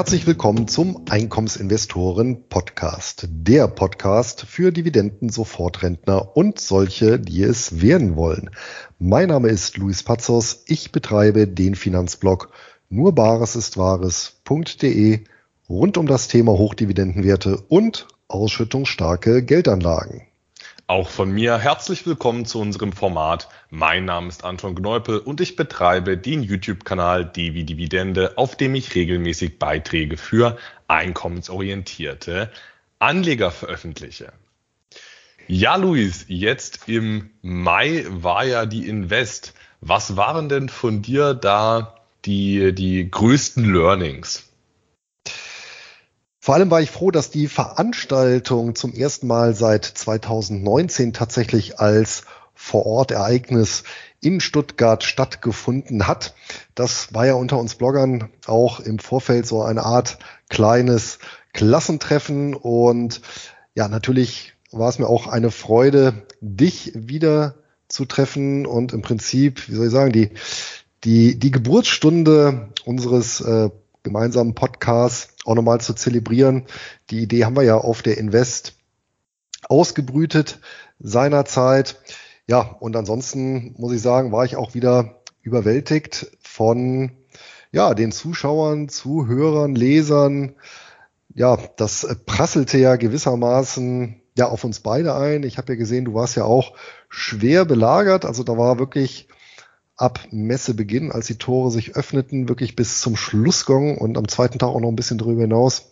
Herzlich willkommen zum Einkommensinvestoren Podcast, der Podcast für Dividenden-Sofortrentner und solche, die es werden wollen. Mein Name ist Luis Pazos. Ich betreibe den Finanzblog nur Bares ist Wahres.de rund um das Thema Hochdividendenwerte und ausschüttungsstarke Geldanlagen. Auch von mir herzlich willkommen zu unserem Format. Mein Name ist Anton Gneupel und ich betreibe den YouTube-Kanal Devi Dividende, auf dem ich regelmäßig Beiträge für einkommensorientierte Anleger veröffentliche. Ja, Luis, jetzt im Mai war ja die Invest. Was waren denn von dir da die, die größten Learnings? Vor allem war ich froh, dass die Veranstaltung zum ersten Mal seit 2019 tatsächlich als Vorortereignis in Stuttgart stattgefunden hat. Das war ja unter uns Bloggern auch im Vorfeld so eine Art kleines Klassentreffen und ja, natürlich war es mir auch eine Freude, dich wieder zu treffen und im Prinzip, wie soll ich sagen, die, die, die Geburtsstunde unseres äh, gemeinsamen Podcasts auch nochmal zu zelebrieren. Die Idee haben wir ja auf der Invest ausgebrütet seinerzeit. Ja, und ansonsten muss ich sagen, war ich auch wieder überwältigt von ja, den Zuschauern, Zuhörern, Lesern. Ja, das prasselte ja gewissermaßen ja auf uns beide ein. Ich habe ja gesehen, du warst ja auch schwer belagert. Also da war wirklich ab Messebeginn, als die Tore sich öffneten, wirklich bis zum Schlussgong und am zweiten Tag auch noch ein bisschen darüber hinaus.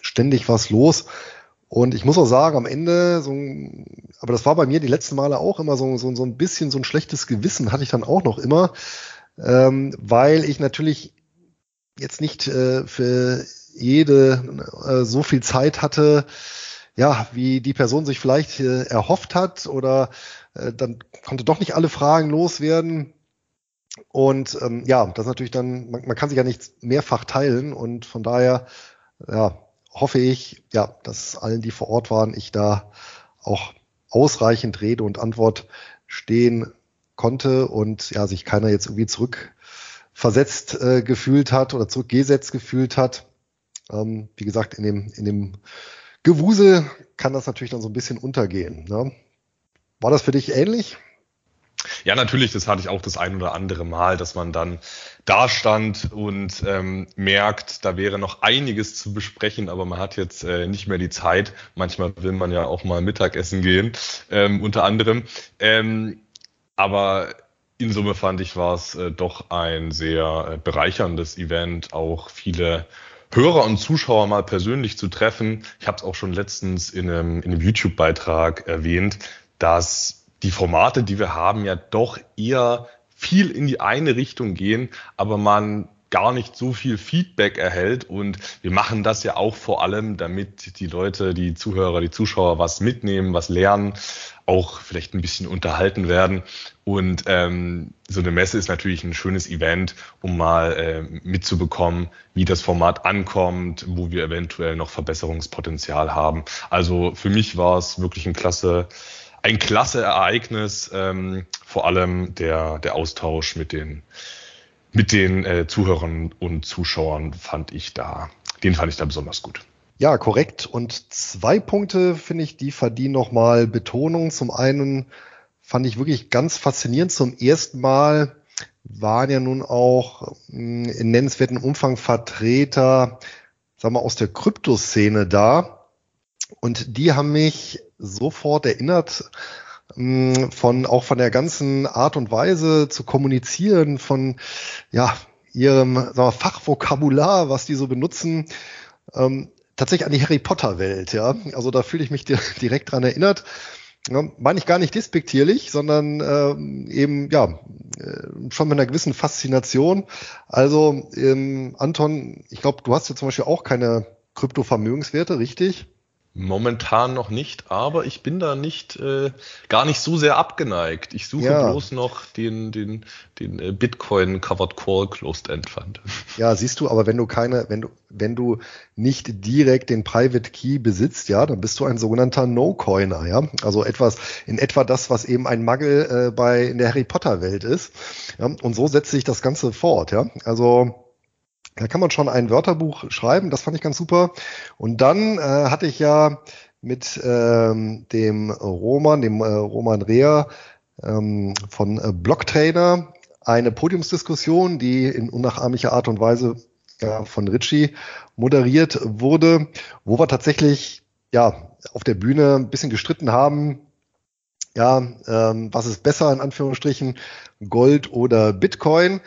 Ständig was los. Und ich muss auch sagen, am Ende, so ein, aber das war bei mir die letzten Male auch immer so, so, so ein bisschen so ein schlechtes Gewissen hatte ich dann auch noch immer, ähm, weil ich natürlich jetzt nicht äh, für jede äh, so viel Zeit hatte, ja, wie die Person sich vielleicht äh, erhofft hat oder äh, dann konnte doch nicht alle Fragen loswerden. Und ähm, ja, das ist natürlich dann, man, man kann sich ja nicht mehrfach teilen und von daher ja, hoffe ich, ja, dass allen, die vor Ort waren, ich da auch ausreichend Rede und Antwort stehen konnte und ja, sich keiner jetzt irgendwie zurückversetzt äh, gefühlt hat oder zurückgesetzt gefühlt hat. Ähm, wie gesagt, in dem, in dem Gewusel kann das natürlich dann so ein bisschen untergehen. Ne? War das für dich ähnlich? Ja, natürlich, das hatte ich auch das ein oder andere Mal, dass man dann da stand und ähm, merkt, da wäre noch einiges zu besprechen, aber man hat jetzt äh, nicht mehr die Zeit. Manchmal will man ja auch mal Mittagessen gehen, ähm, unter anderem. Ähm, aber in Summe fand ich, war es äh, doch ein sehr äh, bereicherndes Event, auch viele Hörer und Zuschauer mal persönlich zu treffen. Ich habe es auch schon letztens in einem, in einem YouTube-Beitrag erwähnt dass die Formate, die wir haben, ja doch eher viel in die eine Richtung gehen, aber man gar nicht so viel Feedback erhält. Und wir machen das ja auch vor allem, damit die Leute, die Zuhörer, die Zuschauer was mitnehmen, was lernen, auch vielleicht ein bisschen unterhalten werden. Und ähm, so eine Messe ist natürlich ein schönes Event, um mal äh, mitzubekommen, wie das Format ankommt, wo wir eventuell noch Verbesserungspotenzial haben. Also für mich war es wirklich ein klasse ein klasse Ereignis, ähm, vor allem der, der Austausch mit den, mit den äh, Zuhörern und Zuschauern fand ich da, den fand ich da besonders gut. Ja, korrekt. Und zwei Punkte finde ich, die verdienen nochmal Betonung. Zum einen fand ich wirklich ganz faszinierend. Zum ersten Mal waren ja nun auch mh, in nennenswerten Umfang Vertreter, sagen wir, aus der Kryptoszene da. Und die haben mich sofort erinnert mm, von auch von der ganzen Art und Weise zu kommunizieren, von ja ihrem wir, Fachvokabular, was die so benutzen, ähm, tatsächlich an die Harry Potter Welt. Ja, also da fühle ich mich direkt dran erinnert. Ja, meine ich gar nicht despektierlich, sondern ähm, eben ja äh, schon mit einer gewissen Faszination. Also ähm, Anton, ich glaube, du hast ja zum Beispiel auch keine Kryptovermögenswerte, richtig? Momentan noch nicht, aber ich bin da nicht äh, gar nicht so sehr abgeneigt. Ich suche ja. bloß noch den den den äh, Bitcoin Covered Call Closed End Fund. Ja, siehst du, aber wenn du keine, wenn du wenn du nicht direkt den Private Key besitzt, ja, dann bist du ein sogenannter No-Coiner, ja, also etwas in etwa das, was eben ein Muggle äh, bei in der Harry Potter Welt ist. Ja? Und so setzt sich das Ganze fort, ja. Also Da kann man schon ein Wörterbuch schreiben, das fand ich ganz super. Und dann äh, hatte ich ja mit ähm, dem Roman, dem äh, Roman Rea ähm, von äh, Blocktrainer eine Podiumsdiskussion, die in unnachahmlicher Art und Weise ja, von Ritchie moderiert wurde, wo wir tatsächlich ja auf der Bühne ein bisschen gestritten haben, ja, ähm, was ist besser in Anführungsstrichen, Gold oder Bitcoin.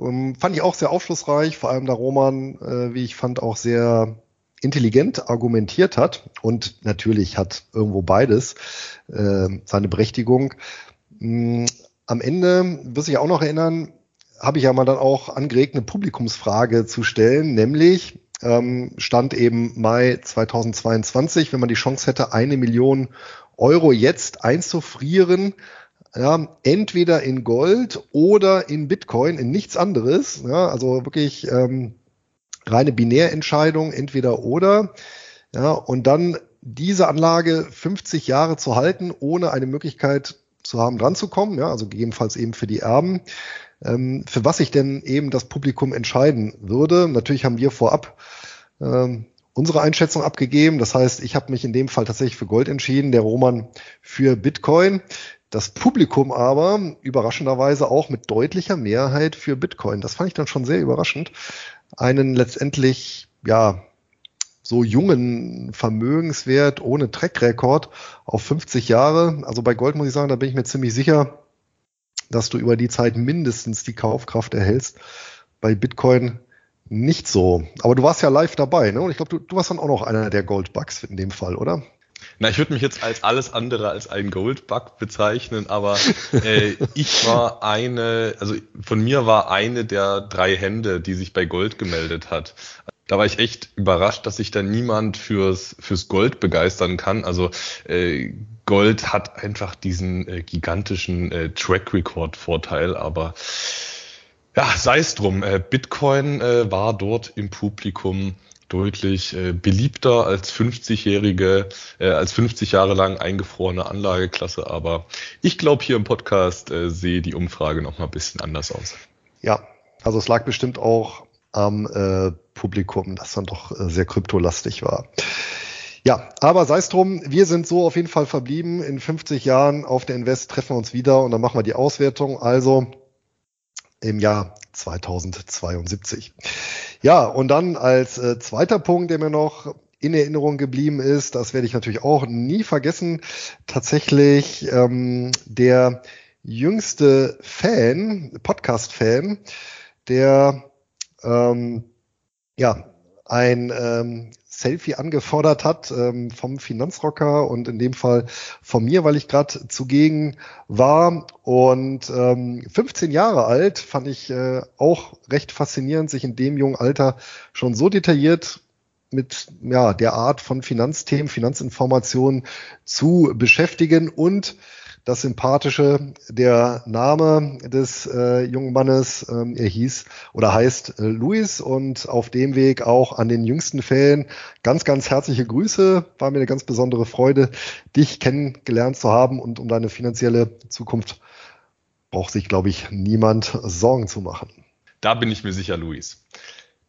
Ähm, fand ich auch sehr aufschlussreich, vor allem da Roman, äh, wie ich fand, auch sehr intelligent argumentiert hat. Und natürlich hat irgendwo beides äh, seine Berechtigung. Ähm, am Ende wirst sich auch noch erinnern, habe ich ja mal dann auch angeregt, eine Publikumsfrage zu stellen, nämlich ähm, stand eben Mai 2022, wenn man die Chance hätte, eine Million Euro jetzt einzufrieren, ja, entweder in Gold oder in Bitcoin, in nichts anderes. Ja, also wirklich ähm, reine Binärentscheidung, entweder oder. Ja, und dann diese Anlage 50 Jahre zu halten, ohne eine Möglichkeit zu haben, dran zu kommen, ja, also gegebenenfalls eben für die Erben. Ähm, für was sich denn eben das Publikum entscheiden würde. Natürlich haben wir vorab ähm, unsere Einschätzung abgegeben. Das heißt, ich habe mich in dem Fall tatsächlich für Gold entschieden, der Roman für Bitcoin. Das Publikum aber überraschenderweise auch mit deutlicher Mehrheit für Bitcoin. Das fand ich dann schon sehr überraschend. Einen letztendlich, ja, so jungen Vermögenswert ohne Track-Rekord auf 50 Jahre. Also bei Gold muss ich sagen, da bin ich mir ziemlich sicher, dass du über die Zeit mindestens die Kaufkraft erhältst. Bei Bitcoin nicht so. Aber du warst ja live dabei, ne? Und ich glaube, du, du warst dann auch noch einer der Goldbugs in dem Fall, oder? Na, ich würde mich jetzt als alles andere als ein Goldbug bezeichnen, aber äh, ich war eine, also von mir war eine der drei Hände, die sich bei Gold gemeldet hat. Da war ich echt überrascht, dass sich da niemand fürs, fürs Gold begeistern kann. Also äh, Gold hat einfach diesen äh, gigantischen äh, Track Record Vorteil, aber ja, sei es drum. Äh, Bitcoin äh, war dort im Publikum deutlich äh, beliebter als 50-jährige, äh, als 50 Jahre lang eingefrorene Anlageklasse. Aber ich glaube, hier im Podcast äh, sehe die Umfrage noch mal ein bisschen anders aus. Ja, also es lag bestimmt auch am äh, Publikum, das dann doch äh, sehr kryptolastig war. Ja, aber sei es drum, wir sind so auf jeden Fall verblieben. In 50 Jahren auf der Invest treffen wir uns wieder und dann machen wir die Auswertung. Also im Jahr 2072. Ja, und dann als äh, zweiter Punkt, der mir noch in Erinnerung geblieben ist, das werde ich natürlich auch nie vergessen, tatsächlich ähm, der jüngste Fan, Podcast-Fan, der ähm, ja ein ähm, Selfie angefordert hat ähm, vom Finanzrocker und in dem Fall von mir, weil ich gerade zugegen war. Und ähm, 15 Jahre alt fand ich äh, auch recht faszinierend, sich in dem jungen Alter schon so detailliert mit ja, der Art von Finanzthemen, Finanzinformationen zu beschäftigen und das Sympathische, der Name des äh, jungen Mannes, ähm, er hieß oder heißt äh, Luis und auf dem Weg auch an den jüngsten Fällen ganz, ganz herzliche Grüße. War mir eine ganz besondere Freude, dich kennengelernt zu haben und um deine finanzielle Zukunft braucht sich, glaube ich, niemand Sorgen zu machen. Da bin ich mir sicher, Luis.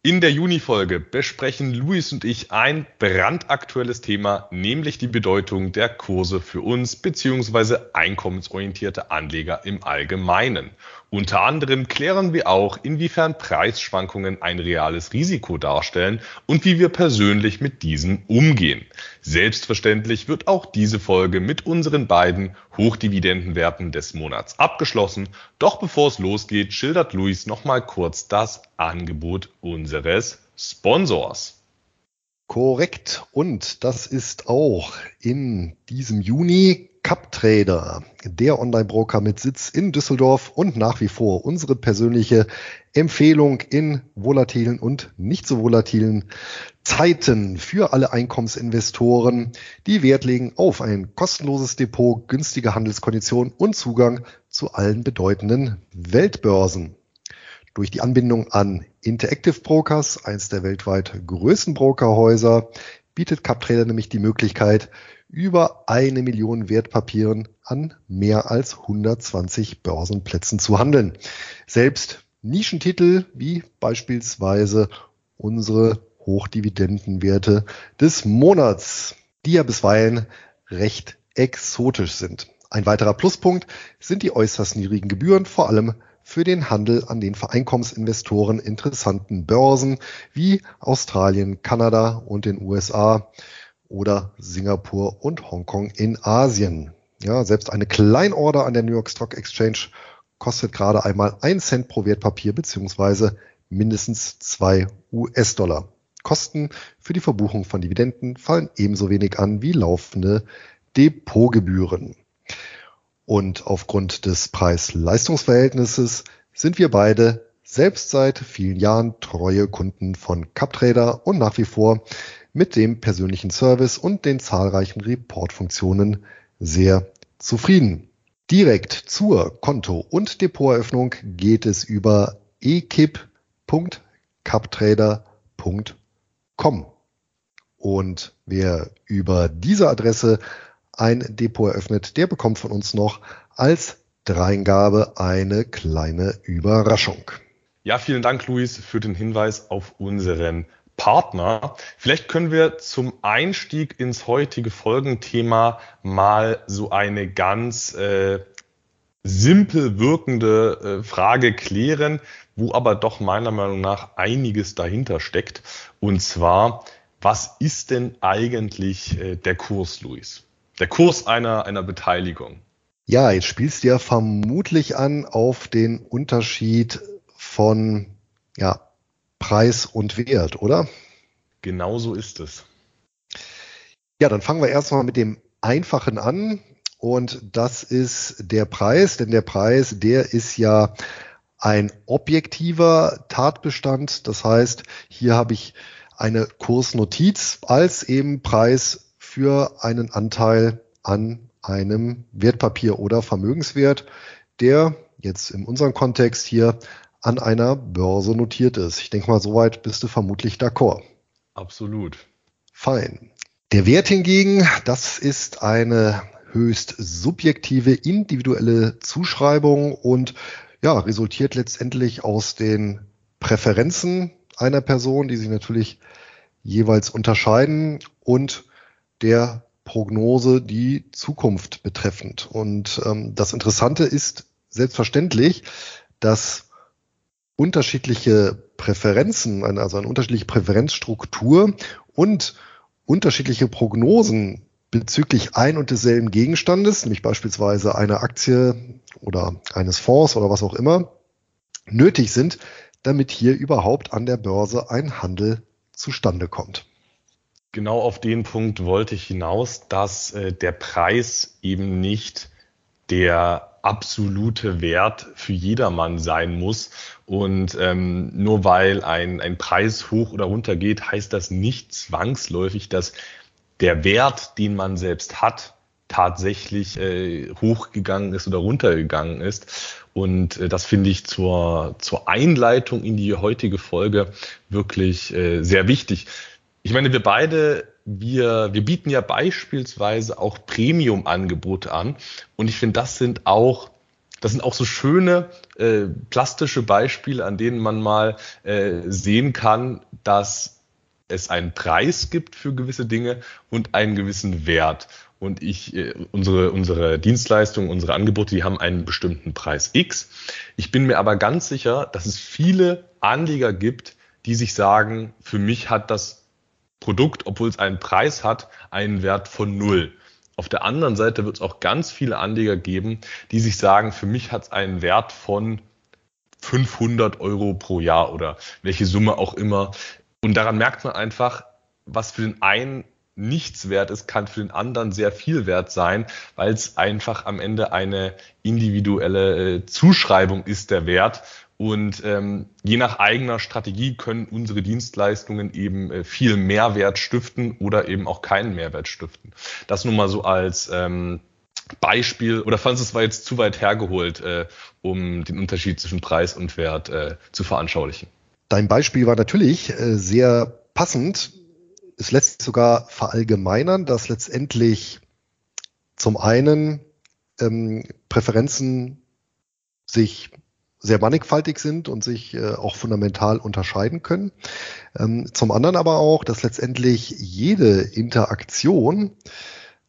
In der Juni-Folge besprechen Luis und ich ein brandaktuelles Thema, nämlich die Bedeutung der Kurse für uns bzw. einkommensorientierte Anleger im Allgemeinen. Unter anderem klären wir auch, inwiefern Preisschwankungen ein reales Risiko darstellen und wie wir persönlich mit diesen umgehen. Selbstverständlich wird auch diese Folge mit unseren beiden Hochdividendenwerten des Monats abgeschlossen. Doch bevor es losgeht, schildert Luis nochmal kurz das Angebot unseres Sponsors. Korrekt. Und das ist auch in diesem Juni CupTrader, der Online-Broker mit Sitz in Düsseldorf und nach wie vor unsere persönliche Empfehlung in volatilen und nicht so volatilen Zeiten für alle Einkommensinvestoren, die Wert legen auf ein kostenloses Depot, günstige Handelskonditionen und Zugang zu allen bedeutenden Weltbörsen. Durch die Anbindung an Interactive Brokers, eins der weltweit größten Brokerhäuser, bietet CupTrader nämlich die Möglichkeit, über eine Million Wertpapieren an mehr als 120 Börsenplätzen zu handeln. Selbst Nischentitel wie beispielsweise unsere Hochdividendenwerte des Monats, die ja bisweilen recht exotisch sind. Ein weiterer Pluspunkt sind die äußerst niedrigen Gebühren, vor allem für den Handel an den für Einkommensinvestoren interessanten Börsen wie Australien, Kanada und den USA oder Singapur und Hongkong in Asien. Ja, selbst eine Kleinorder an der New York Stock Exchange kostet gerade einmal ein Cent pro Wertpapier beziehungsweise mindestens zwei US-Dollar. Kosten für die Verbuchung von Dividenden fallen ebenso wenig an wie laufende Depotgebühren. Und aufgrund des Preis-Leistungs-Verhältnisses sind wir beide selbst seit vielen Jahren treue Kunden von CupTrader und nach wie vor mit dem persönlichen Service und den zahlreichen Report-Funktionen sehr zufrieden. Direkt zur Konto- und Depoteröffnung geht es über ekip.captrader.com. Und wer über diese Adresse ein Depot eröffnet, der bekommt von uns noch als Dreingabe eine kleine Überraschung. Ja, vielen Dank, Luis, für den Hinweis auf unseren Partner. Vielleicht können wir zum Einstieg ins heutige Folgenthema mal so eine ganz äh, simpel wirkende äh, Frage klären, wo aber doch meiner Meinung nach einiges dahinter steckt. Und zwar, was ist denn eigentlich äh, der Kurs, Luis? Der Kurs einer, einer Beteiligung. Ja, jetzt spielst du ja vermutlich an auf den Unterschied von ja, Preis und Wert, oder? Genau so ist es. Ja, dann fangen wir erstmal mit dem Einfachen an. Und das ist der Preis, denn der Preis, der ist ja ein objektiver Tatbestand. Das heißt, hier habe ich eine Kursnotiz als eben Preis für einen Anteil an einem Wertpapier oder Vermögenswert, der jetzt in unserem Kontext hier an einer Börse notiert ist. Ich denke mal, soweit bist du vermutlich d'accord. Absolut. Fein. Der Wert hingegen, das ist eine höchst subjektive, individuelle Zuschreibung und ja, resultiert letztendlich aus den Präferenzen einer Person, die sich natürlich jeweils unterscheiden und der Prognose die Zukunft betreffend. Und ähm, das Interessante ist selbstverständlich, dass unterschiedliche Präferenzen, also eine unterschiedliche Präferenzstruktur und unterschiedliche Prognosen bezüglich ein und desselben Gegenstandes, nämlich beispielsweise einer Aktie oder eines Fonds oder was auch immer, nötig sind, damit hier überhaupt an der Börse ein Handel zustande kommt. Genau auf den Punkt wollte ich hinaus, dass äh, der Preis eben nicht der absolute Wert für jedermann sein muss. Und ähm, nur weil ein, ein Preis hoch oder runter geht, heißt das nicht zwangsläufig, dass der Wert, den man selbst hat, tatsächlich äh, hochgegangen ist oder runtergegangen ist. Und äh, das finde ich zur, zur Einleitung in die heutige Folge wirklich äh, sehr wichtig. Ich meine, wir beide, wir, wir bieten ja beispielsweise auch Premium-Angebote an. Und ich finde, das sind auch das sind auch so schöne äh, plastische Beispiele, an denen man mal äh, sehen kann, dass es einen Preis gibt für gewisse Dinge und einen gewissen Wert. Und ich, äh, unsere, unsere Dienstleistungen, unsere Angebote, die haben einen bestimmten Preis X. Ich bin mir aber ganz sicher, dass es viele Anleger gibt, die sich sagen, für mich hat das Produkt, obwohl es einen Preis hat, einen Wert von null. Auf der anderen Seite wird es auch ganz viele Anleger geben, die sich sagen, für mich hat es einen Wert von 500 Euro pro Jahr oder welche Summe auch immer. Und daran merkt man einfach, was für den einen nichts wert ist, kann für den anderen sehr viel wert sein, weil es einfach am Ende eine individuelle äh, Zuschreibung ist, der Wert. Und ähm, je nach eigener Strategie können unsere Dienstleistungen eben äh, viel Mehrwert stiften oder eben auch keinen Mehrwert stiften. Das nun mal so als ähm, Beispiel, oder fandest du es war jetzt zu weit hergeholt, äh, um den Unterschied zwischen Preis und Wert äh, zu veranschaulichen? Dein Beispiel war natürlich äh, sehr passend. Es lässt sich sogar verallgemeinern, dass letztendlich zum einen ähm, Präferenzen sich sehr mannigfaltig sind und sich äh, auch fundamental unterscheiden können. Ähm, zum anderen aber auch, dass letztendlich jede Interaktion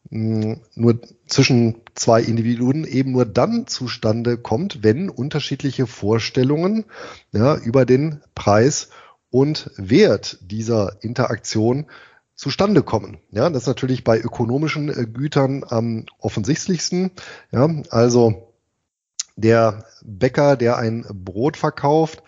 mh, nur zwischen zwei Individuen eben nur dann zustande kommt, wenn unterschiedliche Vorstellungen ja, über den Preis und Wert dieser Interaktion zustande kommen. Ja, das ist natürlich bei ökonomischen äh, Gütern am offensichtlichsten. Ja, also der Bäcker, der ein Brot verkauft,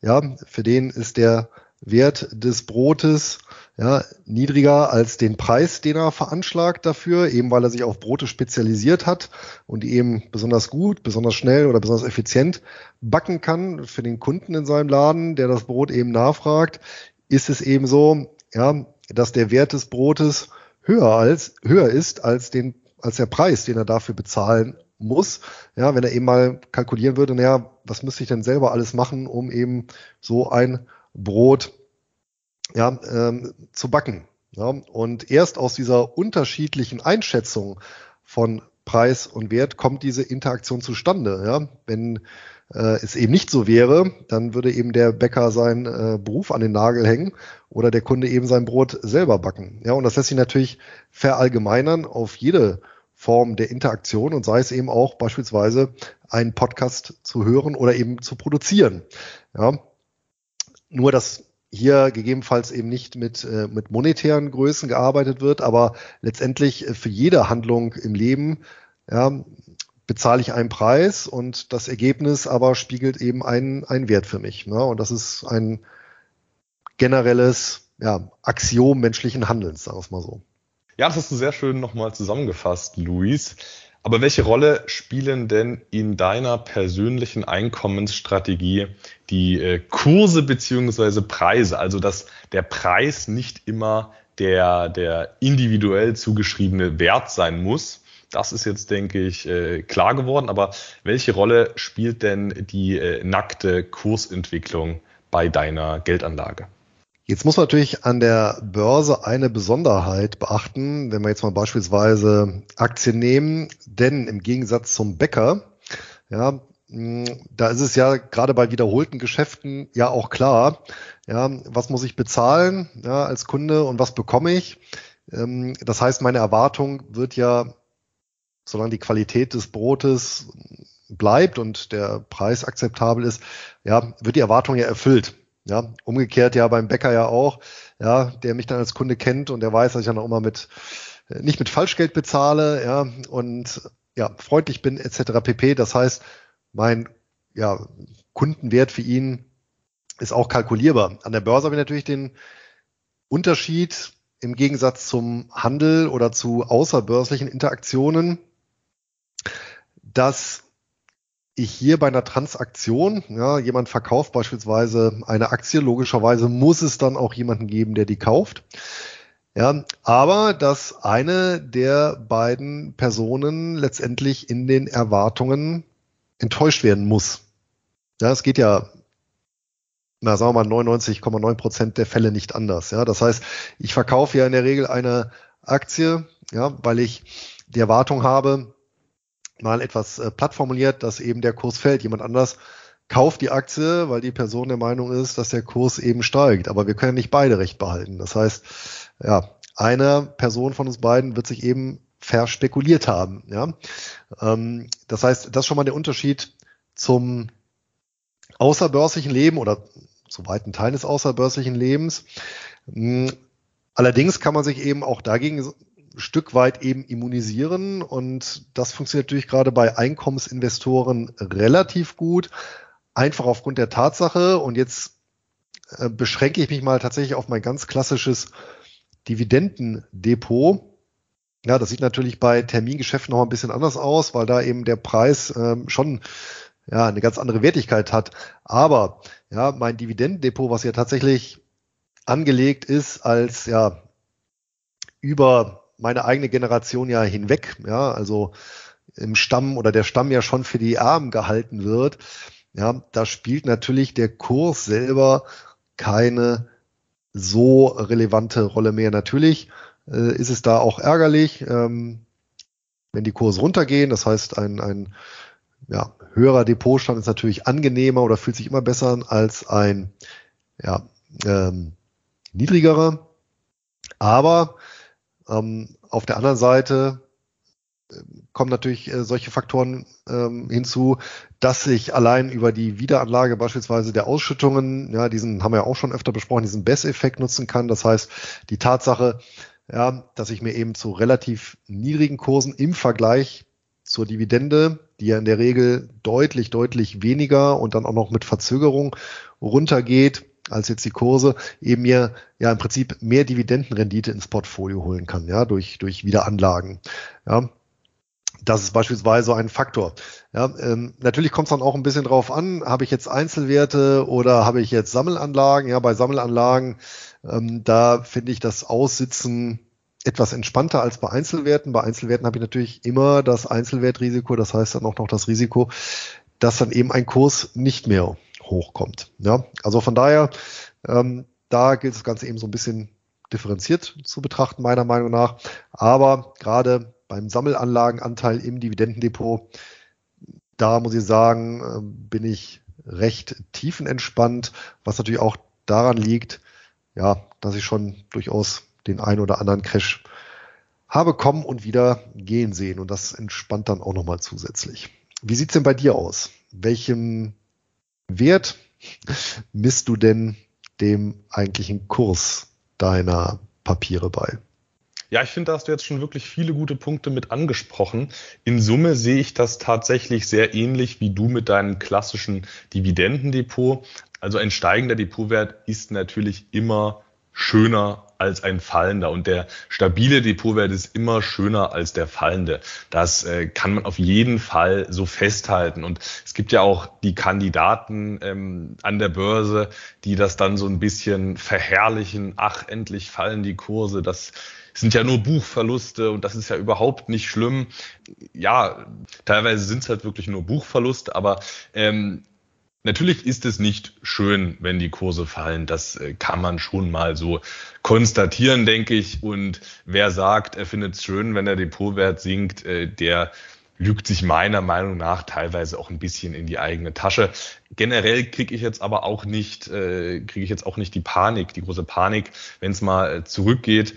ja, für den ist der Wert des Brotes ja, niedriger als den Preis, den er veranschlagt dafür, eben weil er sich auf Brote spezialisiert hat und die eben besonders gut, besonders schnell oder besonders effizient backen kann für den Kunden in seinem Laden, der das Brot eben nachfragt, ist es eben so, ja, dass der Wert des Brotes höher als höher ist als den als der Preis, den er dafür bezahlen muss. Ja, wenn er eben mal kalkulieren würde, naja, was müsste ich denn selber alles machen, um eben so ein Brot ja, ähm, zu backen. Ja, und erst aus dieser unterschiedlichen Einschätzung von Preis und Wert kommt diese Interaktion zustande. Ja? Wenn äh, es eben nicht so wäre, dann würde eben der Bäcker seinen äh, Beruf an den Nagel hängen oder der Kunde eben sein Brot selber backen. Ja, und das lässt sich natürlich verallgemeinern auf jede Form der Interaktion und sei es eben auch beispielsweise einen Podcast zu hören oder eben zu produzieren. Ja, nur dass hier gegebenenfalls eben nicht mit, äh, mit monetären Größen gearbeitet wird, aber letztendlich für jede Handlung im Leben ja, bezahle ich einen Preis und das Ergebnis aber spiegelt eben einen, einen Wert für mich. Ne? Und das ist ein generelles ja, Axiom menschlichen Handelns, sagen wir es mal so. Ja, das hast du sehr schön nochmal zusammengefasst, Luis. Aber welche Rolle spielen denn in deiner persönlichen Einkommensstrategie die äh, Kurse beziehungsweise Preise? Also dass der Preis nicht immer der, der individuell zugeschriebene Wert sein muss, das ist jetzt, denke ich, äh, klar geworden. Aber welche Rolle spielt denn die äh, nackte Kursentwicklung bei deiner Geldanlage? Jetzt muss man natürlich an der Börse eine Besonderheit beachten, wenn wir jetzt mal beispielsweise Aktien nehmen, denn im Gegensatz zum Bäcker, ja, da ist es ja gerade bei wiederholten Geschäften ja auch klar, ja, was muss ich bezahlen ja, als Kunde und was bekomme ich. Ähm, das heißt, meine Erwartung wird ja solange die Qualität des Brotes bleibt und der Preis akzeptabel ist, ja, wird die Erwartung ja erfüllt. Ja, umgekehrt ja beim Bäcker ja auch, ja, der mich dann als Kunde kennt und der weiß, dass ich dann auch immer mit äh, nicht mit Falschgeld bezahle, ja, und ja, freundlich bin etc. pp. Das heißt, mein ja, Kundenwert für ihn ist auch kalkulierbar. An der Börse habe ich natürlich den Unterschied im Gegensatz zum Handel oder zu außerbörslichen Interaktionen, dass ich hier bei einer Transaktion, ja, jemand verkauft beispielsweise eine Aktie, logischerweise muss es dann auch jemanden geben, der die kauft. Ja, aber dass eine der beiden Personen letztendlich in den Erwartungen enttäuscht werden muss. Ja, es geht ja, na, sagen wir mal 99,9 Prozent der Fälle nicht anders. Ja, das heißt, ich verkaufe ja in der Regel eine Aktie, ja, weil ich die Erwartung habe, mal etwas äh, platt formuliert, dass eben der Kurs fällt. Jemand anders kauft die Aktie, weil die Person der Meinung ist, dass der Kurs eben steigt. Aber wir können nicht beide recht behalten. Das heißt, ja, eine Person von uns beiden wird sich eben verspekuliert haben. Ja? Ähm, das heißt, das ist schon mal der Unterschied zum außerbörslichen Leben oder zu weiten Teilen des außerbörslichen Lebens. Hm, allerdings kann man sich eben auch dagegen Stück weit eben immunisieren. Und das funktioniert natürlich gerade bei Einkommensinvestoren relativ gut. Einfach aufgrund der Tatsache. Und jetzt äh, beschränke ich mich mal tatsächlich auf mein ganz klassisches Dividendendepot. Ja, das sieht natürlich bei Termingeschäften noch ein bisschen anders aus, weil da eben der Preis ähm, schon ja, eine ganz andere Wertigkeit hat. Aber ja, mein Dividendendepot, was ja tatsächlich angelegt ist als ja über meine eigene Generation ja hinweg, ja, also im Stamm oder der Stamm ja schon für die Armen gehalten wird, ja, da spielt natürlich der Kurs selber keine so relevante Rolle mehr. Natürlich äh, ist es da auch ärgerlich, ähm, wenn die Kurse runtergehen. Das heißt, ein, ein ja, höherer Depotstand ist natürlich angenehmer oder fühlt sich immer besser an als ein ja, ähm, niedrigerer. Aber ähm, auf der anderen Seite äh, kommen natürlich äh, solche Faktoren ähm, hinzu, dass ich allein über die Wiederanlage beispielsweise der Ausschüttungen, ja, diesen haben wir ja auch schon öfter besprochen, diesen BES-Effekt nutzen kann. Das heißt, die Tatsache, ja, dass ich mir eben zu relativ niedrigen Kursen im Vergleich zur Dividende, die ja in der Regel deutlich, deutlich weniger und dann auch noch mit Verzögerung runtergeht, als jetzt die Kurse, eben mir ja im Prinzip mehr Dividendenrendite ins Portfolio holen kann, ja, durch, durch Wiederanlagen. Ja, das ist beispielsweise ein Faktor. Ja, ähm, natürlich kommt es dann auch ein bisschen drauf an, habe ich jetzt Einzelwerte oder habe ich jetzt Sammelanlagen? Ja, bei Sammelanlagen, ähm, da finde ich das Aussitzen etwas entspannter als bei Einzelwerten. Bei Einzelwerten habe ich natürlich immer das Einzelwertrisiko, das heißt dann auch noch das Risiko, dass dann eben ein Kurs nicht mehr hochkommt. Ja, also von daher, ähm, da gilt das Ganze eben so ein bisschen differenziert zu betrachten, meiner Meinung nach. Aber gerade beim Sammelanlagenanteil im Dividendendepot, da muss ich sagen, äh, bin ich recht tiefenentspannt, was natürlich auch daran liegt, ja, dass ich schon durchaus den ein oder anderen Crash habe kommen und wieder gehen sehen und das entspannt dann auch nochmal zusätzlich. Wie sieht's denn bei dir aus? Welchem Wert misst du denn dem eigentlichen Kurs deiner Papiere bei? Ja, ich finde, da hast du jetzt schon wirklich viele gute Punkte mit angesprochen. In Summe sehe ich das tatsächlich sehr ähnlich wie du mit deinem klassischen Dividendendepot. Also ein steigender Depotwert ist natürlich immer schöner als ein fallender und der stabile Depotwert ist immer schöner als der fallende. Das äh, kann man auf jeden Fall so festhalten und es gibt ja auch die Kandidaten ähm, an der Börse, die das dann so ein bisschen verherrlichen. Ach, endlich fallen die Kurse. Das sind ja nur Buchverluste und das ist ja überhaupt nicht schlimm. Ja, teilweise sind es halt wirklich nur Buchverluste, aber ähm, Natürlich ist es nicht schön, wenn die Kurse fallen. Das äh, kann man schon mal so konstatieren, denke ich. Und wer sagt, er findet es schön, wenn der Depotwert sinkt, äh, der lügt sich meiner Meinung nach teilweise auch ein bisschen in die eigene Tasche. Generell kriege ich jetzt aber auch nicht, äh, kriege ich jetzt auch nicht die Panik, die große Panik, wenn es mal zurückgeht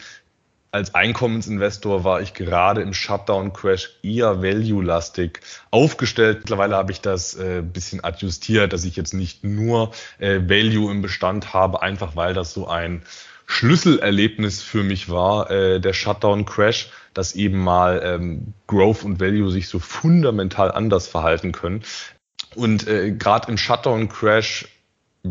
als Einkommensinvestor war ich gerade im Shutdown-Crash eher value-lastig aufgestellt. Mittlerweile habe ich das äh, bisschen adjustiert, dass ich jetzt nicht nur äh, Value im Bestand habe, einfach weil das so ein Schlüsselerlebnis für mich war, äh, der Shutdown-Crash, dass eben mal ähm, Growth und Value sich so fundamental anders verhalten können. Und äh, gerade im Shutdown-Crash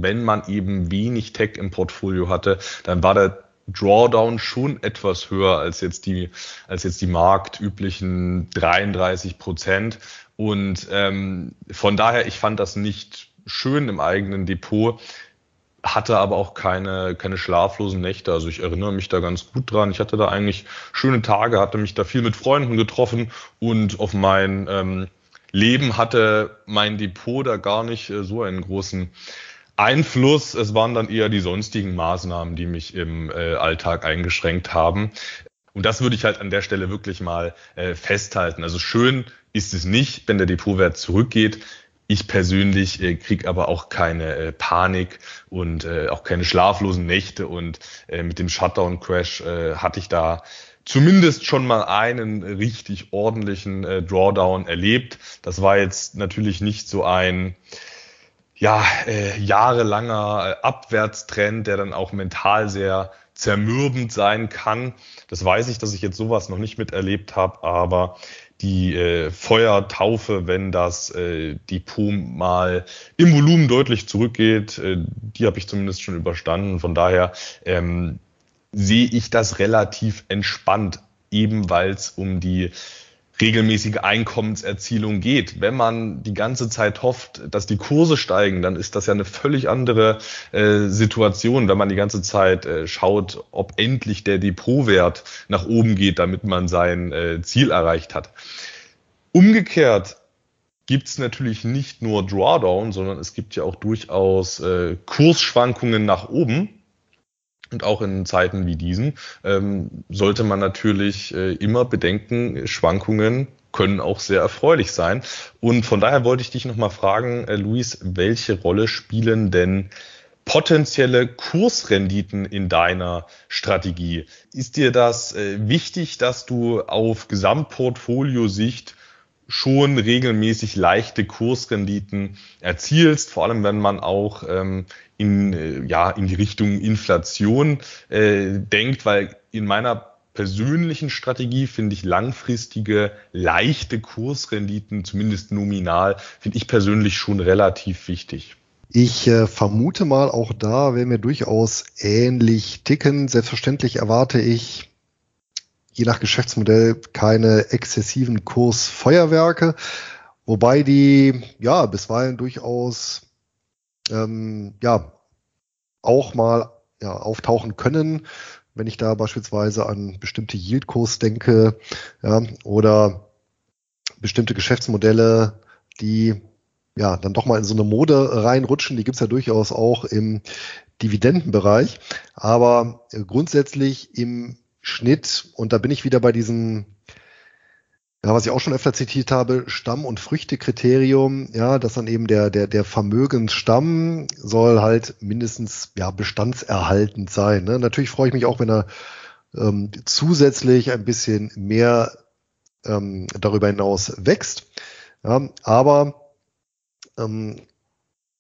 wenn man eben wenig Tech im Portfolio hatte, dann war der Drawdown schon etwas höher als jetzt die, als jetzt die marktüblichen 33 Prozent. Und ähm, von daher, ich fand das nicht schön im eigenen Depot, hatte aber auch keine, keine schlaflosen Nächte. Also ich erinnere mich da ganz gut dran. Ich hatte da eigentlich schöne Tage, hatte mich da viel mit Freunden getroffen und auf mein ähm, Leben hatte mein Depot da gar nicht äh, so einen großen Einfluss, es waren dann eher die sonstigen Maßnahmen, die mich im äh, Alltag eingeschränkt haben. Und das würde ich halt an der Stelle wirklich mal äh, festhalten. Also schön ist es nicht, wenn der Depotwert zurückgeht. Ich persönlich äh, kriege aber auch keine äh, Panik und äh, auch keine schlaflosen Nächte. Und äh, mit dem Shutdown-Crash äh, hatte ich da zumindest schon mal einen richtig ordentlichen äh, Drawdown erlebt. Das war jetzt natürlich nicht so ein ja, äh, jahrelanger äh, Abwärtstrend, der dann auch mental sehr zermürbend sein kann. Das weiß ich, dass ich jetzt sowas noch nicht miterlebt habe, aber die äh, Feuertaufe, wenn das äh, Depot mal im Volumen deutlich zurückgeht, äh, die habe ich zumindest schon überstanden. Von daher ähm, sehe ich das relativ entspannt, eben weil es um die regelmäßige Einkommenserzielung geht. Wenn man die ganze Zeit hofft, dass die Kurse steigen, dann ist das ja eine völlig andere äh, Situation, wenn man die ganze Zeit äh, schaut, ob endlich der Depotwert nach oben geht, damit man sein äh, Ziel erreicht hat. Umgekehrt gibt es natürlich nicht nur Drawdown, sondern es gibt ja auch durchaus äh, Kursschwankungen nach oben. Und auch in Zeiten wie diesen ähm, sollte man natürlich äh, immer bedenken, Schwankungen können auch sehr erfreulich sein. Und von daher wollte ich dich nochmal fragen, äh, Luis, welche Rolle spielen denn potenzielle Kursrenditen in deiner Strategie? Ist dir das äh, wichtig, dass du auf Gesamtportfoliosicht schon regelmäßig leichte Kursrenditen erzielst, vor allem wenn man auch ähm, in, äh, ja, in die Richtung Inflation äh, denkt, weil in meiner persönlichen Strategie finde ich langfristige, leichte Kursrenditen, zumindest nominal, finde ich persönlich schon relativ wichtig. Ich äh, vermute mal, auch da werden wir durchaus ähnlich ticken. Selbstverständlich erwarte ich je nach Geschäftsmodell keine exzessiven Kursfeuerwerke, wobei die ja bisweilen durchaus ähm, ja auch mal ja, auftauchen können, wenn ich da beispielsweise an bestimmte Yieldkurs denke ja, oder bestimmte Geschäftsmodelle, die ja dann doch mal in so eine Mode reinrutschen. Die gibt's ja durchaus auch im Dividendenbereich. Aber grundsätzlich im Schnitt, und da bin ich wieder bei diesem, ja, was ich auch schon öfter zitiert habe, Stamm- und Früchtekriterium, ja, dass dann eben der, der, der Vermögensstamm soll halt mindestens, ja, bestandserhaltend sein. Ne? Natürlich freue ich mich auch, wenn er ähm, zusätzlich ein bisschen mehr ähm, darüber hinaus wächst. Ja, aber ähm,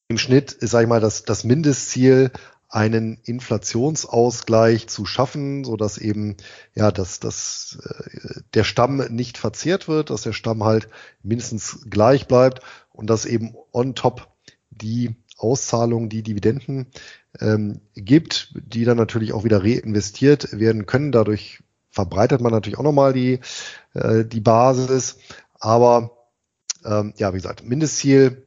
im Schnitt ist, sage ich mal, das, das Mindestziel einen Inflationsausgleich zu schaffen, so dass eben ja, dass, dass äh, der Stamm nicht verzehrt wird, dass der Stamm halt mindestens gleich bleibt und dass eben on top die Auszahlungen, die Dividenden ähm, gibt, die dann natürlich auch wieder reinvestiert werden können. Dadurch verbreitet man natürlich auch nochmal die, äh, die Basis. Aber ähm, ja, wie gesagt, Mindestziel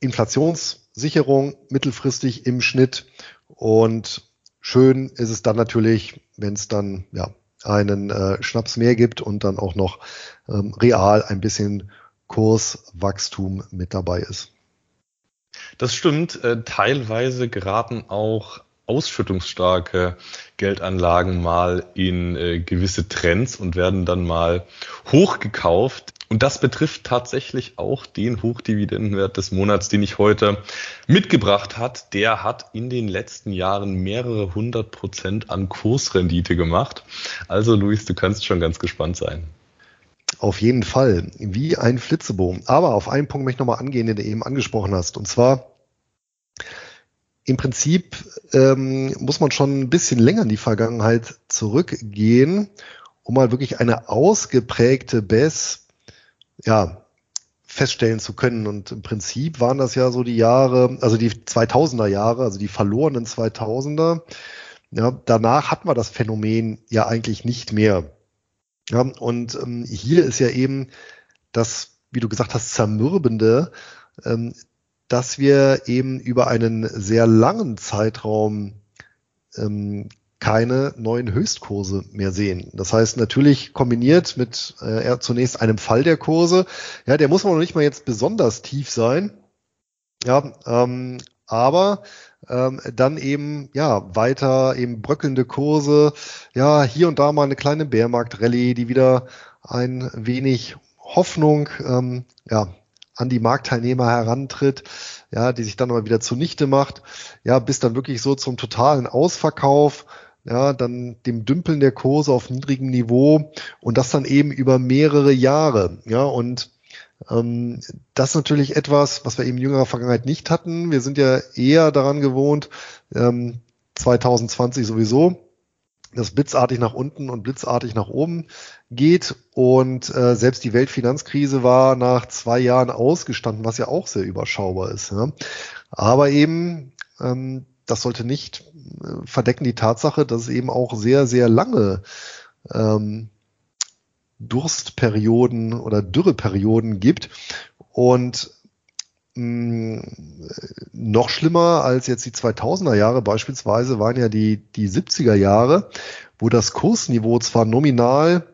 Inflationssicherung mittelfristig im Schnitt und schön ist es dann natürlich, wenn es dann ja einen äh, Schnaps mehr gibt und dann auch noch ähm, real ein bisschen Kurswachstum mit dabei ist. Das stimmt. Äh, teilweise geraten auch ausschüttungsstarke Geldanlagen mal in äh, gewisse Trends und werden dann mal hochgekauft. Und das betrifft tatsächlich auch den Hochdividendenwert des Monats, den ich heute mitgebracht hat. Der hat in den letzten Jahren mehrere hundert Prozent an Kursrendite gemacht. Also Luis, du kannst schon ganz gespannt sein. Auf jeden Fall, wie ein Flitzebogen. Aber auf einen Punkt möchte ich nochmal angehen, den du eben angesprochen hast. Und zwar, im Prinzip ähm, muss man schon ein bisschen länger in die Vergangenheit zurückgehen, um mal wirklich eine ausgeprägte BES ja, feststellen zu können. Und im Prinzip waren das ja so die Jahre, also die 2000er Jahre, also die verlorenen 2000er. Ja, danach hatten wir das Phänomen ja eigentlich nicht mehr. Ja, und ähm, hier ist ja eben das, wie du gesagt hast, zermürbende, ähm, dass wir eben über einen sehr langen Zeitraum ähm, keine neuen Höchstkurse mehr sehen. Das heißt natürlich kombiniert mit äh, zunächst einem Fall der Kurse. Ja, der muss man noch nicht mal jetzt besonders tief sein. Ja, ähm, aber ähm, dann eben ja weiter eben bröckelnde Kurse. Ja, hier und da mal eine kleine Bärmarkt-Rallye, die wieder ein wenig Hoffnung ähm, ja an die Marktteilnehmer herantritt ja, die sich dann aber wieder zunichte macht, ja, bis dann wirklich so zum totalen Ausverkauf ja, dann dem Dümpeln der Kurse auf niedrigem Niveau und das dann eben über mehrere Jahre, ja, und ähm, das ist natürlich etwas, was wir eben in jüngerer Vergangenheit nicht hatten. Wir sind ja eher daran gewohnt, ähm, 2020 sowieso, dass blitzartig nach unten und blitzartig nach oben geht und äh, selbst die Weltfinanzkrise war nach zwei Jahren ausgestanden, was ja auch sehr überschaubar ist. Ja. Aber eben ähm, das sollte nicht äh, verdecken die Tatsache, dass es eben auch sehr, sehr lange ähm, Durstperioden oder Dürreperioden gibt. Und mh, mm, noch schlimmer als jetzt die 2000er Jahre beispielsweise waren ja die, die 70er Jahre, wo das Kursniveau zwar nominal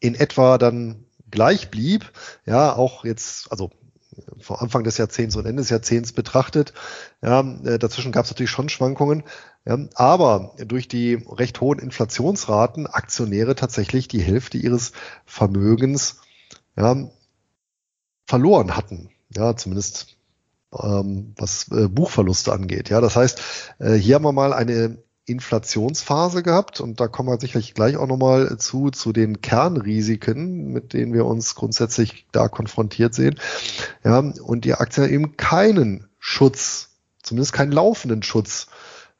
in etwa dann gleich blieb, ja, auch jetzt, also vor Anfang des Jahrzehnts und Ende des Jahrzehnts betrachtet. Ja, äh, dazwischen gab es natürlich schon Schwankungen. Ja, aber durch die recht hohen Inflationsraten Aktionäre tatsächlich die Hälfte ihres Vermögens ja, verloren hatten. Ja, zumindest ähm, was äh, Buchverluste angeht. Ja, das heißt, äh, hier haben wir mal eine Inflationsphase gehabt und da kommen wir sicherlich gleich auch nochmal zu, zu den Kernrisiken, mit denen wir uns grundsätzlich da konfrontiert sehen. Ja, und die Aktien eben keinen Schutz, zumindest keinen laufenden Schutz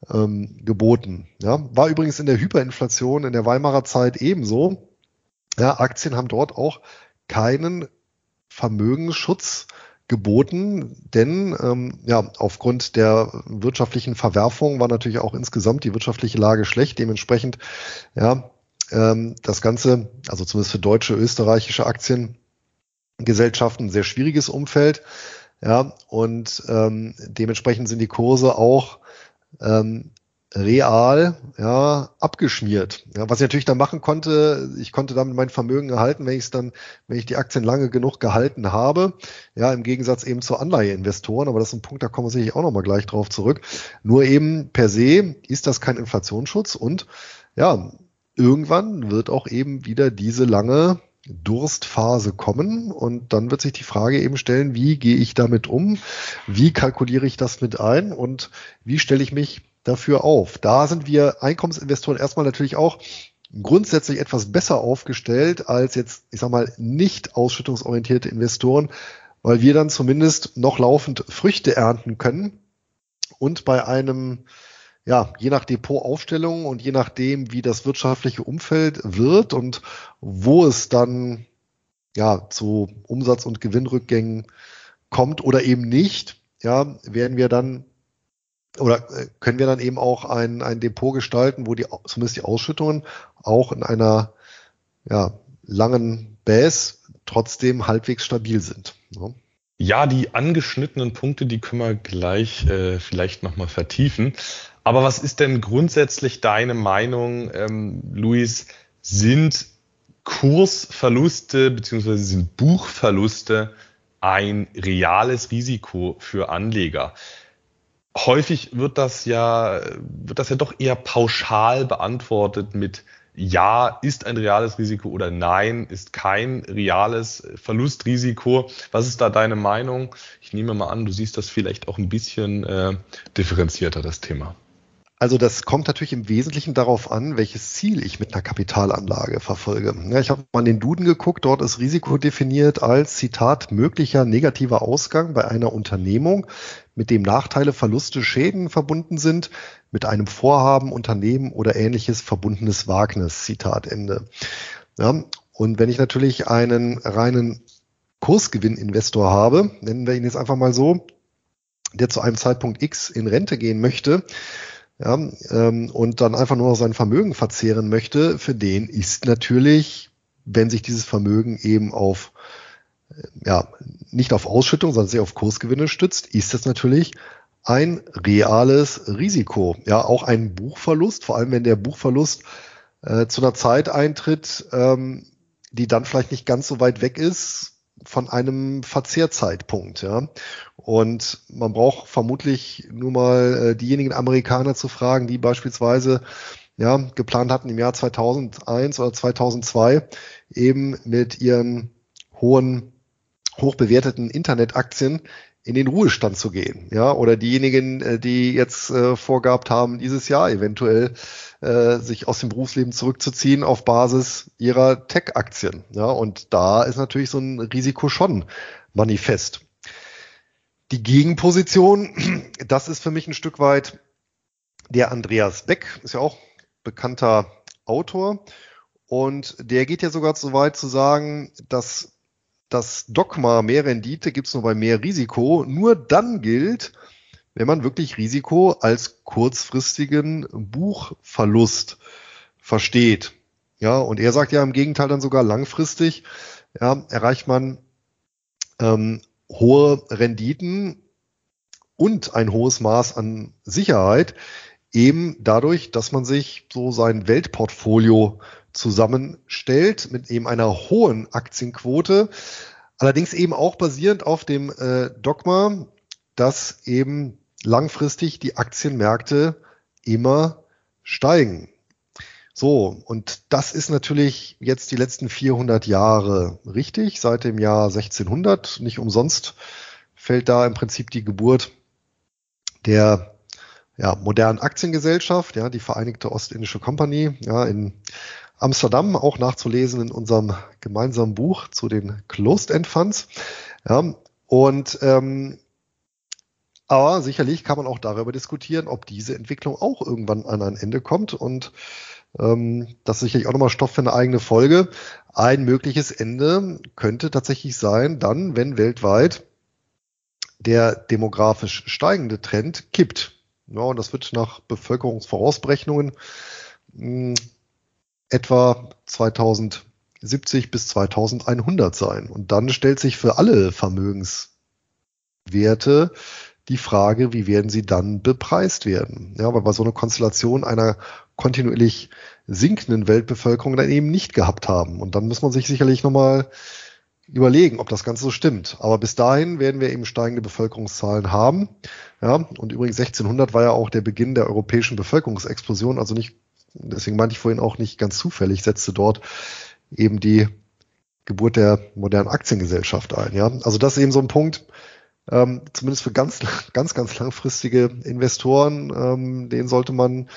ähm, geboten. Ja, war übrigens in der Hyperinflation in der Weimarer Zeit ebenso. Ja, Aktien haben dort auch keinen Vermögensschutz geboten, denn ähm, ja, aufgrund der wirtschaftlichen Verwerfung war natürlich auch insgesamt die wirtschaftliche Lage schlecht. Dementsprechend, ja, ähm, das Ganze, also zumindest für deutsche, österreichische Aktiengesellschaften, sehr schwieriges Umfeld. Ja, und ähm, dementsprechend sind die Kurse auch ähm, real ja, abgeschmiert. Ja, was ich natürlich dann machen konnte, ich konnte damit mein Vermögen erhalten, wenn ich es dann, wenn ich die Aktien lange genug gehalten habe. Ja, im Gegensatz eben zu Anleiheinvestoren, aber das ist ein Punkt, da kommen wir sicherlich auch nochmal gleich drauf zurück. Nur eben per se ist das kein Inflationsschutz und ja, irgendwann wird auch eben wieder diese lange Durstphase kommen und dann wird sich die Frage eben stellen, wie gehe ich damit um? Wie kalkuliere ich das mit ein und wie stelle ich mich dafür auf. Da sind wir Einkommensinvestoren erstmal natürlich auch grundsätzlich etwas besser aufgestellt als jetzt, ich sag mal, nicht ausschüttungsorientierte Investoren, weil wir dann zumindest noch laufend Früchte ernten können und bei einem ja, je nach Depotaufstellung und je nachdem, wie das wirtschaftliche Umfeld wird und wo es dann ja zu Umsatz- und Gewinnrückgängen kommt oder eben nicht, ja, werden wir dann oder äh, können wir dann eben auch ein, ein Depot gestalten, wo die zumindest die Ausschüttungen auch in einer ja, langen Base trotzdem halbwegs stabil sind. Ja. Ja, die angeschnittenen Punkte, die können wir gleich äh, vielleicht nochmal vertiefen. Aber was ist denn grundsätzlich deine Meinung, ähm, Luis? Sind Kursverluste beziehungsweise sind Buchverluste ein reales Risiko für Anleger? Häufig wird das ja, wird das ja doch eher pauschal beantwortet mit ja, ist ein reales Risiko oder nein, ist kein reales Verlustrisiko. Was ist da deine Meinung? Ich nehme mal an, du siehst das vielleicht auch ein bisschen äh, differenzierter, das Thema. Also das kommt natürlich im Wesentlichen darauf an, welches Ziel ich mit einer Kapitalanlage verfolge. Ja, ich habe mal in den Duden geguckt, dort ist Risiko definiert als Zitat möglicher negativer Ausgang bei einer Unternehmung, mit dem Nachteile, Verluste, Schäden verbunden sind, mit einem Vorhaben, Unternehmen oder ähnliches verbundenes Wagnis. Zitat Ende. Ja, und wenn ich natürlich einen reinen Kursgewinninvestor habe, nennen wir ihn jetzt einfach mal so, der zu einem Zeitpunkt X in Rente gehen möchte, ja, ähm, und dann einfach nur noch sein Vermögen verzehren möchte, für den ist natürlich, wenn sich dieses Vermögen eben auf äh, ja, nicht auf Ausschüttung, sondern sehr auf Kursgewinne stützt, ist das natürlich ein reales Risiko. Ja, auch ein Buchverlust, vor allem wenn der Buchverlust äh, zu einer Zeit eintritt, ähm, die dann vielleicht nicht ganz so weit weg ist von einem Verzehrzeitpunkt. Ja. Und man braucht vermutlich nur mal äh, diejenigen Amerikaner zu fragen, die beispielsweise ja, geplant hatten im Jahr 2001 oder 2002 eben mit ihren hohen, hochbewerteten Internetaktien in den Ruhestand zu gehen, ja, oder diejenigen, äh, die jetzt äh, vorgehabt haben, dieses Jahr eventuell äh, sich aus dem Berufsleben zurückzuziehen auf Basis ihrer Tech-Aktien, ja, und da ist natürlich so ein Risiko schon manifest. Die Gegenposition, das ist für mich ein Stück weit der Andreas Beck, ist ja auch bekannter Autor. Und der geht ja sogar so weit zu sagen, dass das Dogma mehr Rendite gibt's nur bei mehr Risiko nur dann gilt, wenn man wirklich Risiko als kurzfristigen Buchverlust versteht. Ja, und er sagt ja im Gegenteil dann sogar langfristig, ja, erreicht man ähm, hohe Renditen und ein hohes Maß an Sicherheit, eben dadurch, dass man sich so sein Weltportfolio zusammenstellt mit eben einer hohen Aktienquote, Allerdings eben auch basierend auf dem äh, Dogma, dass eben langfristig die Aktienmärkte immer steigen. So, und das ist natürlich jetzt die letzten 400 Jahre richtig, seit dem Jahr 1600. Nicht umsonst fällt da im Prinzip die Geburt der ja, modernen Aktiengesellschaft, ja, die Vereinigte Ostindische Company, ja, in Amsterdam, auch nachzulesen in unserem gemeinsamen Buch zu den Closed End Funds. Ja, und ähm, aber sicherlich kann man auch darüber diskutieren, ob diese Entwicklung auch irgendwann an ein Ende kommt. Und das ist sicherlich auch nochmal Stoff für eine eigene Folge. Ein mögliches Ende könnte tatsächlich sein, dann, wenn weltweit der demografisch steigende Trend kippt. Ja, und das wird nach Bevölkerungsvorausberechnungen hm, etwa 2070 bis 2100 sein. Und dann stellt sich für alle Vermögenswerte die Frage, wie werden sie dann bepreist werden? Ja, weil wir so eine Konstellation einer kontinuierlich sinkenden Weltbevölkerung dann eben nicht gehabt haben. Und dann muss man sich sicherlich nochmal überlegen, ob das Ganze so stimmt. Aber bis dahin werden wir eben steigende Bevölkerungszahlen haben. Ja, und übrigens 1600 war ja auch der Beginn der europäischen Bevölkerungsexplosion, also nicht, deswegen meinte ich vorhin auch nicht ganz zufällig, setzte dort eben die Geburt der modernen Aktiengesellschaft ein. Ja, also das ist eben so ein Punkt, ähm, zumindest für ganz, ganz, ganz langfristige Investoren, ähm, den sollte man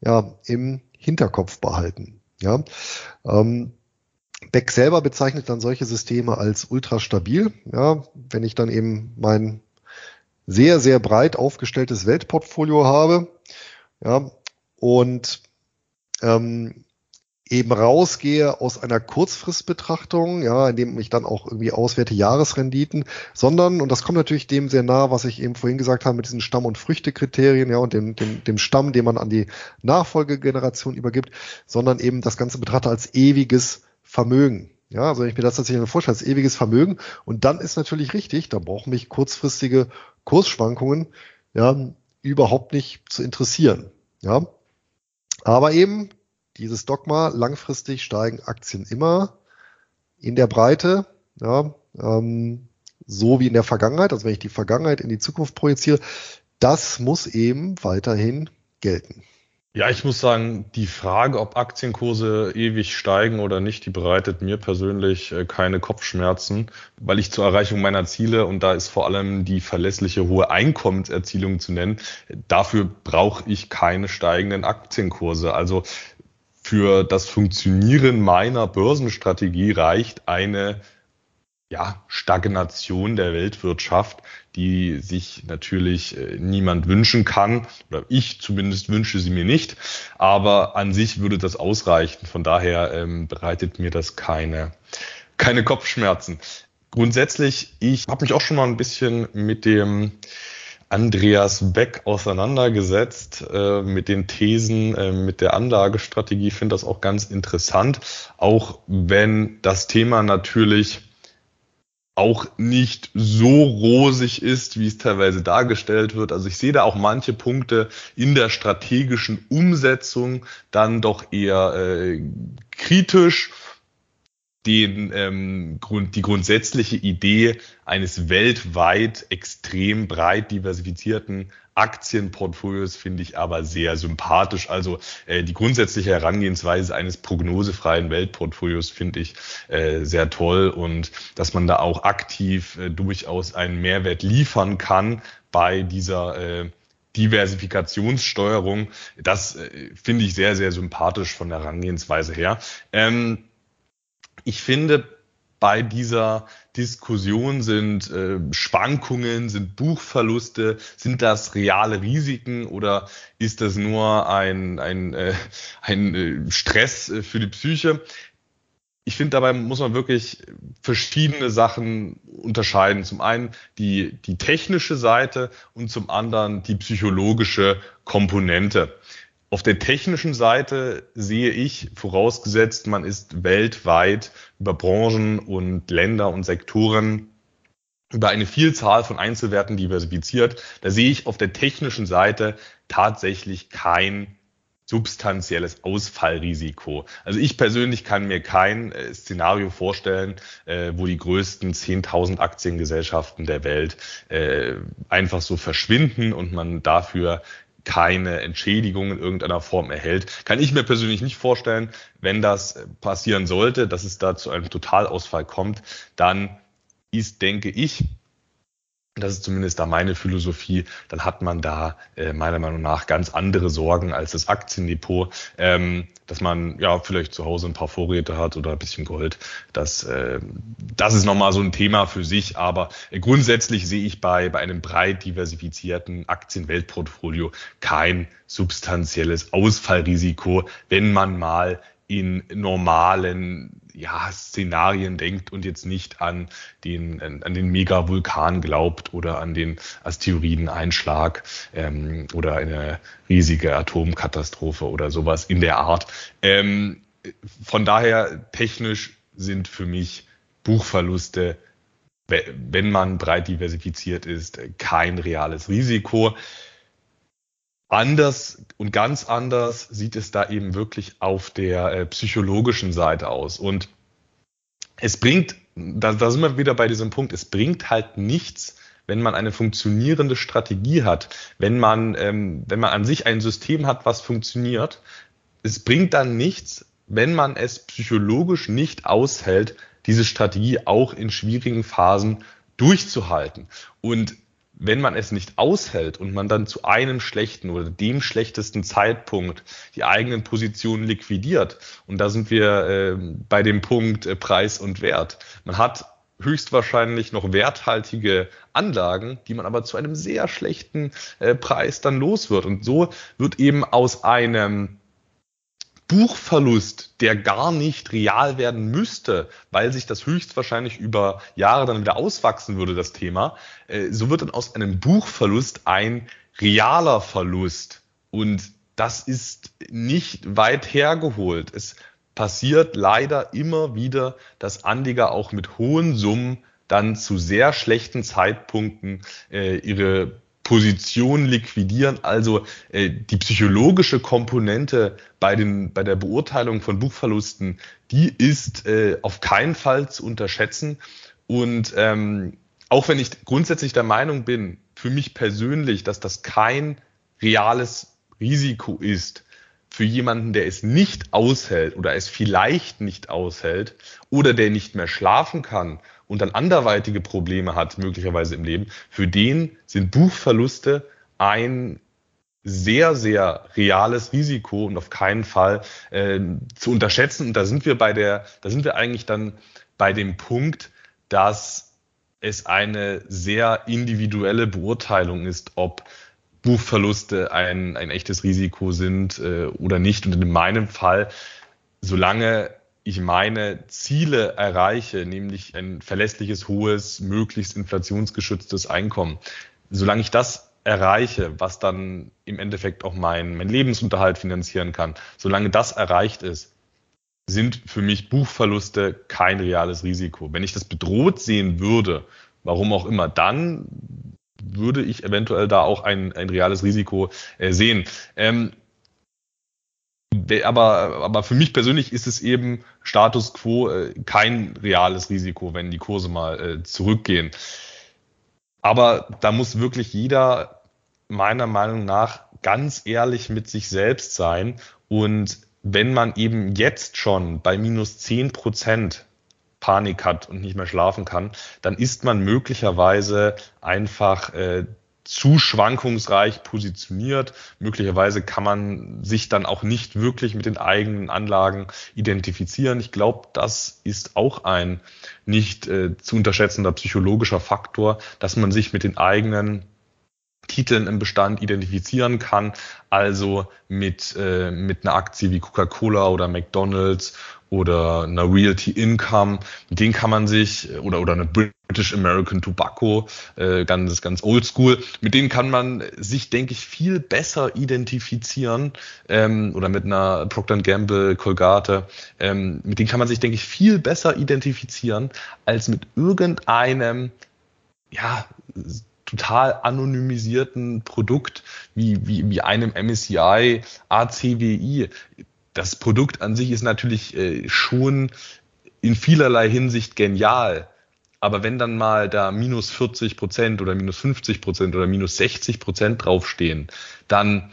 ja im Hinterkopf behalten. Ja, ähm, Beck selber bezeichnet dann solche Systeme als ultra stabil. Ja, wenn ich dann eben mein sehr, sehr breit aufgestelltes Weltportfolio habe, ja, und ähm, eben rausgehe aus einer Kurzfristbetrachtung, ja, indem ich dann auch irgendwie auswerte Jahresrenditen, sondern, und das kommt natürlich dem sehr nah, was ich eben vorhin gesagt habe, mit diesen Stamm- und Früchtekriterien, ja, und dem, dem, dem Stamm, den man an die Nachfolgegeneration übergibt, sondern eben das Ganze betrachte als ewiges Vermögen. Ja, also wenn ich mir das tatsächlich vorstelle, als ewiges Vermögen. Und dann ist natürlich richtig, da brauchen mich kurzfristige Kursschwankungen, ja, überhaupt nicht zu interessieren. Ja, aber eben, dieses Dogma, langfristig steigen Aktien immer in der Breite, ja, ähm, so wie in der Vergangenheit, also wenn ich die Vergangenheit in die Zukunft projiziere, das muss eben weiterhin gelten. Ja, ich muss sagen, die Frage, ob Aktienkurse ewig steigen oder nicht, die bereitet mir persönlich äh, keine Kopfschmerzen, weil ich zur Erreichung meiner Ziele, und da ist vor allem die verlässliche hohe Einkommenserzielung zu nennen, dafür brauche ich keine steigenden Aktienkurse. Also für das Funktionieren meiner Börsenstrategie reicht eine ja, Stagnation der Weltwirtschaft, die sich natürlich äh, niemand wünschen kann, oder ich zumindest wünsche sie mir nicht, aber an sich würde das ausreichen. Von daher ähm, bereitet mir das keine, keine Kopfschmerzen. Grundsätzlich, ich habe mich auch schon mal ein bisschen mit dem Andreas Beck auseinandergesetzt äh, mit den Thesen, äh, mit der Anlagestrategie. Ich finde das auch ganz interessant, auch wenn das Thema natürlich auch nicht so rosig ist, wie es teilweise dargestellt wird. Also ich sehe da auch manche Punkte in der strategischen Umsetzung dann doch eher äh, kritisch den, ähm, Grund, die grundsätzliche Idee eines weltweit extrem breit diversifizierten Aktienportfolios finde ich aber sehr sympathisch. Also äh, die grundsätzliche Herangehensweise eines prognosefreien Weltportfolios finde ich äh, sehr toll und dass man da auch aktiv äh, durchaus einen Mehrwert liefern kann bei dieser äh, Diversifikationssteuerung. Das äh, finde ich sehr, sehr sympathisch von der Herangehensweise her. Ähm, ich finde, bei dieser Diskussion sind äh, Schwankungen, sind Buchverluste, sind das reale Risiken oder ist das nur ein, ein, äh, ein äh, Stress für die Psyche? Ich finde, dabei muss man wirklich verschiedene Sachen unterscheiden. Zum einen die, die technische Seite und zum anderen die psychologische Komponente. Auf der technischen Seite sehe ich, vorausgesetzt, man ist weltweit über Branchen und Länder und Sektoren über eine Vielzahl von Einzelwerten diversifiziert, da sehe ich auf der technischen Seite tatsächlich kein substanzielles Ausfallrisiko. Also ich persönlich kann mir kein äh, Szenario vorstellen, äh, wo die größten 10.000 Aktiengesellschaften der Welt äh, einfach so verschwinden und man dafür keine Entschädigung in irgendeiner Form erhält. Kann ich mir persönlich nicht vorstellen. Wenn das passieren sollte, dass es da zu einem Totalausfall kommt, dann ist, denke ich, das ist zumindest da meine Philosophie, dann hat man da äh, meiner Meinung nach ganz andere Sorgen als das Aktiendepot, ähm, dass man ja vielleicht zu Hause ein paar Vorräte hat oder ein bisschen Gold. Das, äh, das ist nochmal so ein Thema für sich, aber äh, grundsätzlich sehe ich bei, bei einem breit diversifizierten Aktienweltportfolio kein substanzielles Ausfallrisiko, wenn man mal in normalen ja, Szenarien denkt und jetzt nicht an den, an den Megavulkan glaubt oder an den Asteroideneinschlag ähm, oder eine riesige Atomkatastrophe oder sowas in der Art. Ähm, von daher technisch sind für mich Buchverluste, wenn man breit diversifiziert ist, kein reales Risiko. Anders und ganz anders sieht es da eben wirklich auf der äh, psychologischen Seite aus. Und es bringt, da, da sind wir wieder bei diesem Punkt, es bringt halt nichts, wenn man eine funktionierende Strategie hat, wenn man, ähm, wenn man an sich ein System hat, was funktioniert. Es bringt dann nichts, wenn man es psychologisch nicht aushält, diese Strategie auch in schwierigen Phasen durchzuhalten. Und wenn man es nicht aushält und man dann zu einem schlechten oder dem schlechtesten Zeitpunkt die eigenen Positionen liquidiert, und da sind wir äh, bei dem Punkt äh, Preis und Wert. Man hat höchstwahrscheinlich noch werthaltige Anlagen, die man aber zu einem sehr schlechten äh, Preis dann los wird. Und so wird eben aus einem Buchverlust, der gar nicht real werden müsste, weil sich das höchstwahrscheinlich über Jahre dann wieder auswachsen würde, das Thema, äh, so wird dann aus einem Buchverlust ein realer Verlust. Und das ist nicht weit hergeholt. Es passiert leider immer wieder, dass Anleger auch mit hohen Summen dann zu sehr schlechten Zeitpunkten äh, ihre Position liquidieren. Also äh, die psychologische Komponente bei, den, bei der Beurteilung von Buchverlusten, die ist äh, auf keinen Fall zu unterschätzen. Und ähm, auch wenn ich grundsätzlich der Meinung bin, für mich persönlich, dass das kein reales Risiko ist, für jemanden, der es nicht aushält oder es vielleicht nicht aushält oder der nicht mehr schlafen kann und dann anderweitige Probleme hat, möglicherweise im Leben, für den sind Buchverluste ein sehr, sehr reales Risiko und auf keinen Fall äh, zu unterschätzen. Und da sind wir bei der, da sind wir eigentlich dann bei dem Punkt, dass es eine sehr individuelle Beurteilung ist, ob Buchverluste ein, ein echtes Risiko sind äh, oder nicht. Und in meinem Fall, solange ich meine Ziele erreiche, nämlich ein verlässliches, hohes, möglichst inflationsgeschütztes Einkommen, solange ich das erreiche, was dann im Endeffekt auch mein, mein Lebensunterhalt finanzieren kann, solange das erreicht ist, sind für mich Buchverluste kein reales Risiko. Wenn ich das bedroht sehen würde, warum auch immer, dann würde ich eventuell da auch ein, ein reales Risiko äh, sehen. Ähm, aber, aber für mich persönlich ist es eben Status quo äh, kein reales Risiko, wenn die Kurse mal äh, zurückgehen. Aber da muss wirklich jeder meiner Meinung nach ganz ehrlich mit sich selbst sein. Und wenn man eben jetzt schon bei minus zehn Prozent Panik hat und nicht mehr schlafen kann, dann ist man möglicherweise einfach äh, zu schwankungsreich positioniert. Möglicherweise kann man sich dann auch nicht wirklich mit den eigenen Anlagen identifizieren. Ich glaube, das ist auch ein nicht äh, zu unterschätzender psychologischer Faktor, dass man sich mit den eigenen Titeln im Bestand identifizieren kann, also mit, äh, mit einer Aktie wie Coca-Cola oder McDonald's oder einer Realty Income, mit denen kann man sich, oder, oder eine British American Tobacco, äh, ganz, ganz oldschool, mit denen kann man sich, denke ich, viel besser identifizieren, ähm, oder mit einer Procter Gamble, Colgate, ähm, mit denen kann man sich, denke ich, viel besser identifizieren, als mit irgendeinem, ja, total anonymisierten Produkt wie, wie, wie einem MSCI ACWI. Das Produkt an sich ist natürlich äh, schon in vielerlei Hinsicht genial. Aber wenn dann mal da minus 40 Prozent oder minus 50 Prozent oder minus 60 Prozent draufstehen, dann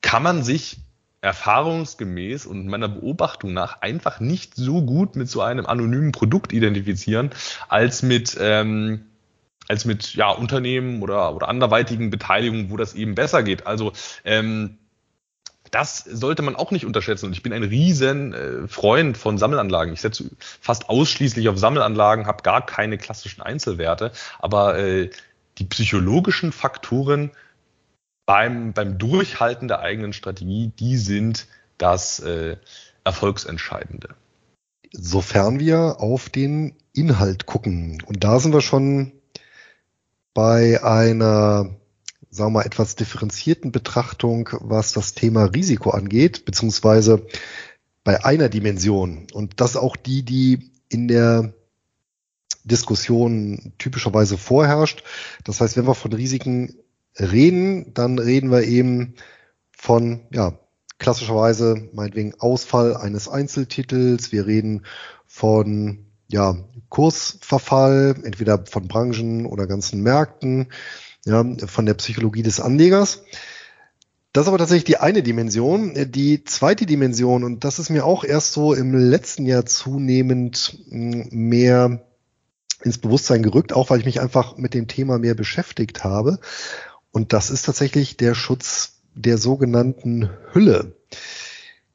kann man sich erfahrungsgemäß und meiner Beobachtung nach einfach nicht so gut mit so einem anonymen Produkt identifizieren, als mit, ähm, als mit ja, Unternehmen oder, oder anderweitigen Beteiligungen, wo das eben besser geht. Also ähm, das sollte man auch nicht unterschätzen. Und ich bin ein riesen äh, Freund von Sammelanlagen. Ich setze fast ausschließlich auf Sammelanlagen, habe gar keine klassischen Einzelwerte. Aber äh, die psychologischen Faktoren beim, beim Durchhalten der eigenen Strategie, die sind das äh, Erfolgsentscheidende. Sofern wir auf den Inhalt gucken. Und da sind wir schon bei einer, sagen wir mal, etwas differenzierten Betrachtung, was das Thema Risiko angeht, beziehungsweise bei einer Dimension. Und das ist auch die, die in der Diskussion typischerweise vorherrscht. Das heißt, wenn wir von Risiken reden, dann reden wir eben von, ja, klassischerweise meinetwegen Ausfall eines Einzeltitels. Wir reden von, ja, Kursverfall, entweder von Branchen oder ganzen Märkten, ja, von der Psychologie des Anlegers. Das ist aber tatsächlich die eine Dimension. Die zweite Dimension, und das ist mir auch erst so im letzten Jahr zunehmend hm, mehr ins Bewusstsein gerückt, auch weil ich mich einfach mit dem Thema mehr beschäftigt habe. Und das ist tatsächlich der Schutz der sogenannten Hülle.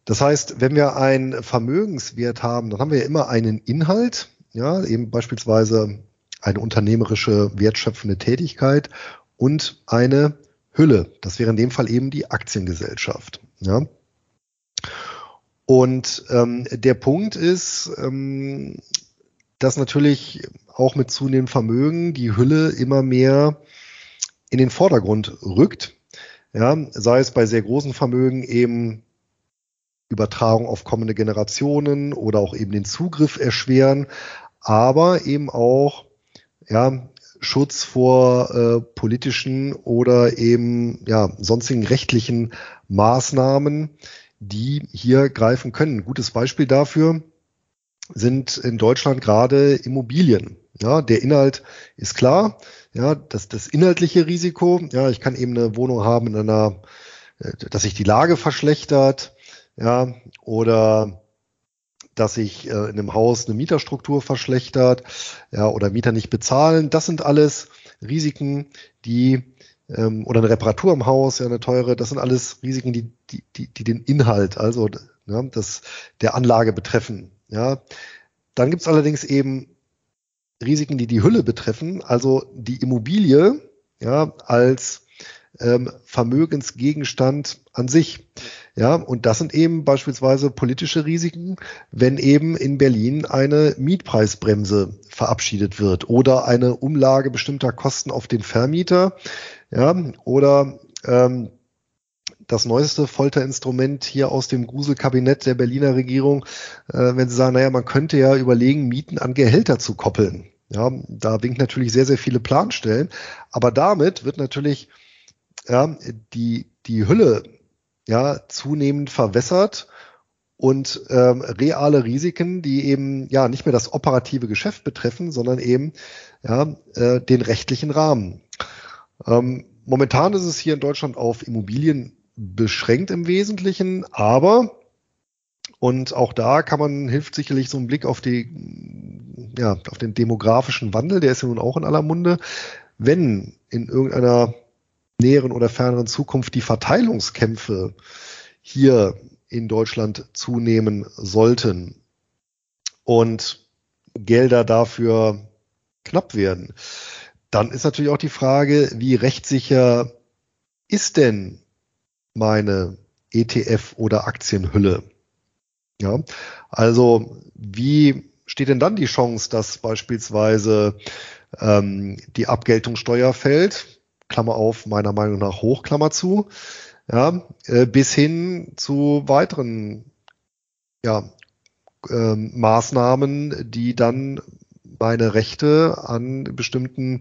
Das heißt, wenn wir einen Vermögenswert haben, dann haben wir ja immer einen Inhalt, ja, eben beispielsweise eine unternehmerische wertschöpfende Tätigkeit und eine Hülle. Das wäre in dem Fall eben die Aktiengesellschaft. Ja. Und ähm, der Punkt ist, ähm, dass natürlich auch mit zunehmendem Vermögen die Hülle immer mehr in den Vordergrund rückt. Ja, sei es bei sehr großen Vermögen eben Übertragung auf kommende Generationen oder auch eben den Zugriff erschweren, aber eben auch ja, Schutz vor äh, politischen oder eben ja, sonstigen rechtlichen Maßnahmen, die hier greifen können. Gutes Beispiel dafür sind in Deutschland gerade Immobilien. Ja, der Inhalt ist klar. Ja, das, das inhaltliche Risiko. Ja, ich kann eben eine Wohnung haben in einer, äh, dass sich die Lage verschlechtert. Ja, oder dass sich äh, in einem Haus eine Mieterstruktur verschlechtert. Ja, oder Mieter nicht bezahlen. Das sind alles Risiken, die ähm, oder eine Reparatur im Haus, ja, eine teure, das sind alles Risiken, die, die, die, die den Inhalt, also ja, das der Anlage betreffen. Ja. Dann gibt's allerdings eben Risiken, die die Hülle betreffen, also die Immobilie ja, als ähm, Vermögensgegenstand an sich. Ja, und das sind eben beispielsweise politische Risiken, wenn eben in Berlin eine Mietpreisbremse verabschiedet wird oder eine Umlage bestimmter Kosten auf den Vermieter, ja, oder ähm, das neueste Folterinstrument hier aus dem Gruselkabinett der Berliner Regierung, äh, wenn sie sagen, naja, man könnte ja überlegen, Mieten an Gehälter zu koppeln. Ja, da winkt natürlich sehr, sehr viele Planstellen, aber damit wird natürlich ja, die, die Hülle ja, zunehmend verwässert und ähm, reale Risiken, die eben ja nicht mehr das operative Geschäft betreffen, sondern eben ja, äh, den rechtlichen Rahmen. Ähm, momentan ist es hier in Deutschland auf Immobilien beschränkt im Wesentlichen, aber und auch da kann man, hilft sicherlich so ein Blick auf die, ja, auf den demografischen Wandel, der ist ja nun auch in aller Munde. Wenn in irgendeiner näheren oder ferneren Zukunft die Verteilungskämpfe hier in Deutschland zunehmen sollten und Gelder dafür knapp werden, dann ist natürlich auch die Frage, wie rechtssicher ist denn meine ETF oder Aktienhülle? Ja, also wie steht denn dann die Chance, dass beispielsweise ähm, die Abgeltungssteuer fällt? Klammer auf, meiner Meinung nach hoch, Klammer zu, ja, äh, bis hin zu weiteren ja, äh, Maßnahmen, die dann meine Rechte an bestimmten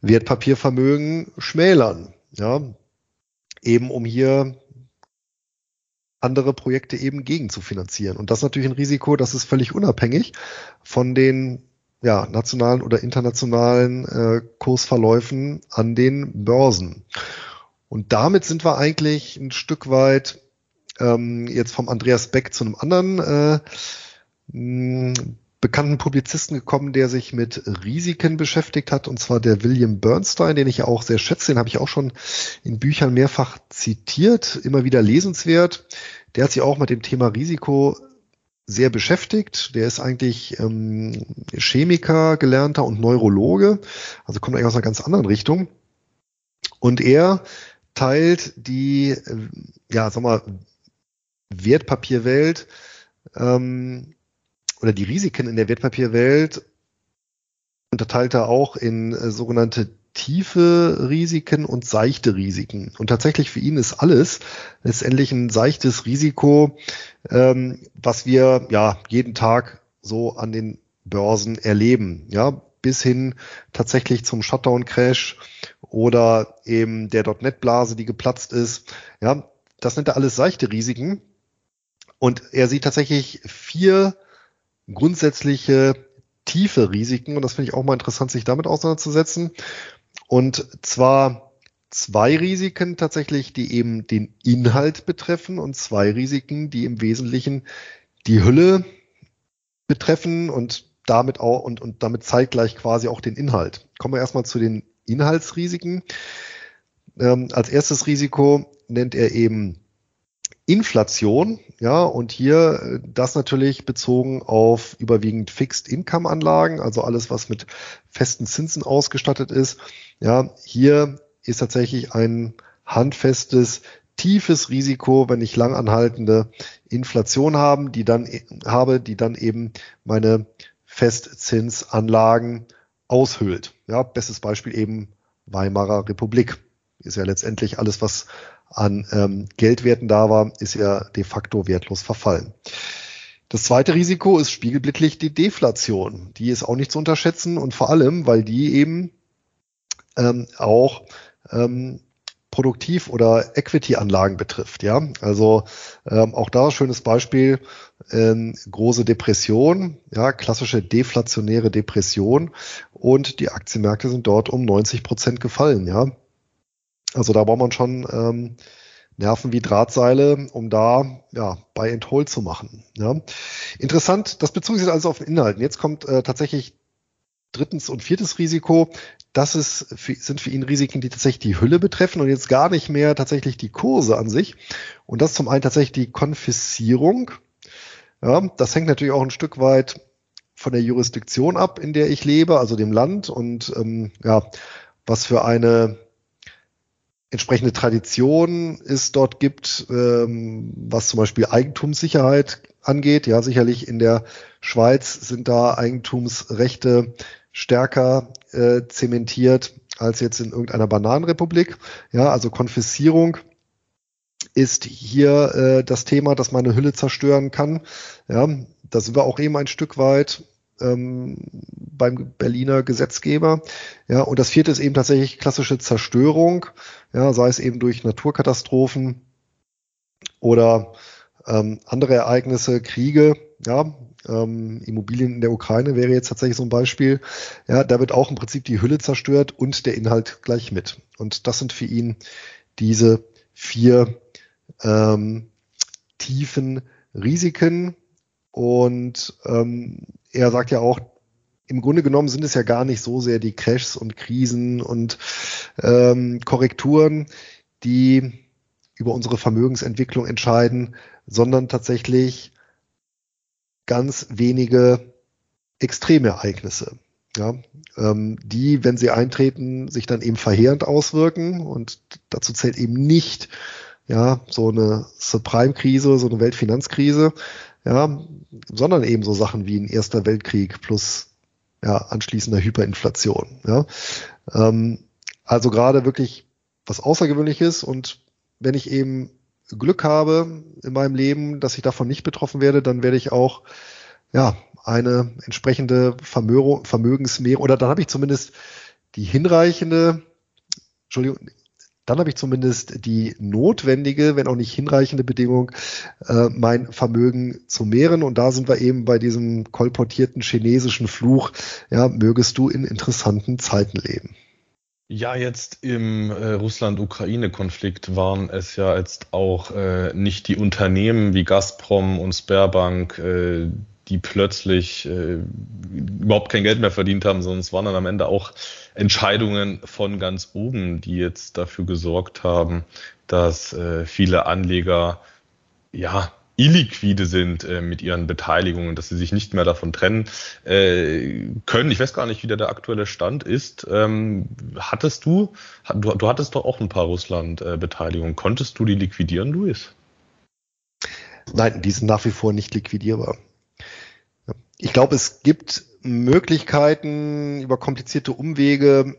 Wertpapiervermögen schmälern. Ja, eben um hier andere Projekte eben gegen zu finanzieren. Und das ist natürlich ein Risiko, das ist völlig unabhängig von den ja, nationalen oder internationalen äh, Kursverläufen an den Börsen. Und damit sind wir eigentlich ein Stück weit ähm, jetzt vom Andreas Beck zu einem anderen äh, bekannten Publizisten gekommen, der sich mit Risiken beschäftigt hat, und zwar der William Bernstein, den ich ja auch sehr schätze, den habe ich auch schon in Büchern mehrfach zitiert, immer wieder lesenswert. Der hat sich auch mit dem Thema Risiko sehr beschäftigt. Der ist eigentlich ähm, Chemiker, gelernter und Neurologe, also kommt eigentlich aus einer ganz anderen Richtung. Und er teilt die, äh, ja, sag mal, Wertpapierwelt ähm, oder die Risiken in der Wertpapierwelt unterteilt er auch in äh, sogenannte tiefe Risiken und seichte Risiken. Und tatsächlich für ihn ist alles letztendlich ein seichtes Risiko, ähm, was wir ja jeden Tag so an den Börsen erleben. Ja, bis hin tatsächlich zum Shutdown-Crash oder eben der .NET-Blase, die geplatzt ist. Ja, das nennt er alles seichte Risiken. Und er sieht tatsächlich vier grundsätzliche tiefe Risiken und das finde ich auch mal interessant, sich damit auseinanderzusetzen. Und zwar zwei Risiken tatsächlich, die eben den Inhalt betreffen und zwei Risiken, die im Wesentlichen die Hülle betreffen und damit auch und, und damit zeitgleich quasi auch den Inhalt. Kommen wir erstmal zu den Inhaltsrisiken. Ähm, als erstes Risiko nennt er eben Inflation, ja, und hier äh, das natürlich bezogen auf überwiegend Fixed Income Anlagen, also alles, was mit festen Zinsen ausgestattet ist. Ja, hier ist tatsächlich ein handfestes, tiefes Risiko, wenn ich langanhaltende Inflation haben, die dann e, habe, die dann eben meine Festzinsanlagen aushöhlt. Ja, bestes Beispiel eben Weimarer Republik. Ist ja letztendlich alles, was an ähm, Geldwerten da war, ist ja de facto wertlos verfallen. Das zweite Risiko ist spiegelbildlich die Deflation. Die ist auch nicht zu unterschätzen und vor allem, weil die eben ähm, auch ähm, Produktiv- oder Equity-Anlagen betrifft. Ja, also ähm, auch da schönes Beispiel: ähm, große Depression, ja, klassische deflationäre Depression und die Aktienmärkte sind dort um 90 Prozent gefallen. Ja, also da braucht man schon ähm, Nerven wie Drahtseile, um da ja bei and hold zu machen. Ja. Interessant, das bezog sich also auf den Inhalt. Und jetzt kommt äh, tatsächlich drittens und viertes Risiko. Das ist sind für ihn Risiken, die tatsächlich die Hülle betreffen und jetzt gar nicht mehr tatsächlich die Kurse an sich. Und das zum einen tatsächlich die Konfissierung. Ja, das hängt natürlich auch ein Stück weit von der Jurisdiktion ab, in der ich lebe, also dem Land und ähm, ja, was für eine entsprechende Tradition es dort gibt, ähm, was zum Beispiel Eigentumssicherheit angeht. Ja, sicherlich in der Schweiz sind da Eigentumsrechte stärker äh, zementiert als jetzt in irgendeiner Bananenrepublik. Ja, also Konfiszierung ist hier äh, das Thema, dass man eine Hülle zerstören kann. Ja, da sind wir auch eben ein Stück weit ähm, beim Berliner Gesetzgeber. Ja, und das vierte ist eben tatsächlich klassische Zerstörung, ja, sei es eben durch Naturkatastrophen oder ähm, andere Ereignisse, Kriege, ja, ähm, Immobilien in der Ukraine wäre jetzt tatsächlich so ein Beispiel. Ja, da wird auch im Prinzip die Hülle zerstört und der Inhalt gleich mit. Und das sind für ihn diese vier ähm, tiefen Risiken. Und ähm, er sagt ja auch, im Grunde genommen sind es ja gar nicht so sehr die Crashs und Krisen und ähm, Korrekturen, die über unsere Vermögensentwicklung entscheiden, sondern tatsächlich ganz wenige Extremereignisse, ja, ähm, die, wenn sie eintreten, sich dann eben verheerend auswirken. Und dazu zählt eben nicht ja so eine Subprime-Krise, so eine Weltfinanzkrise, ja, sondern eben so Sachen wie ein Erster Weltkrieg plus ja, anschließender Hyperinflation. Ja. Ähm, also gerade wirklich was Außergewöhnliches und wenn ich eben Glück habe in meinem Leben, dass ich davon nicht betroffen werde, dann werde ich auch ja eine entsprechende Vermögensmehr oder dann habe ich zumindest die hinreichende, Entschuldigung, dann habe ich zumindest die notwendige, wenn auch nicht hinreichende Bedingung, äh, mein Vermögen zu mehren. Und da sind wir eben bei diesem kolportierten chinesischen Fluch, ja, mögest du in interessanten Zeiten leben. Ja, jetzt im äh, Russland-Ukraine-Konflikt waren es ja jetzt auch äh, nicht die Unternehmen wie Gazprom und Sperrbank, äh, die plötzlich äh, überhaupt kein Geld mehr verdient haben, sondern es waren dann am Ende auch Entscheidungen von ganz oben, die jetzt dafür gesorgt haben, dass äh, viele Anleger ja illiquide sind äh, mit ihren Beteiligungen, dass sie sich nicht mehr davon trennen äh, können. Ich weiß gar nicht, wie der, der aktuelle Stand ist. Ähm, hattest du, du, du hattest doch auch ein paar Russland-Beteiligungen. Konntest du die liquidieren, Luis? Nein, die sind nach wie vor nicht liquidierbar. Ich glaube, es gibt Möglichkeiten über komplizierte Umwege,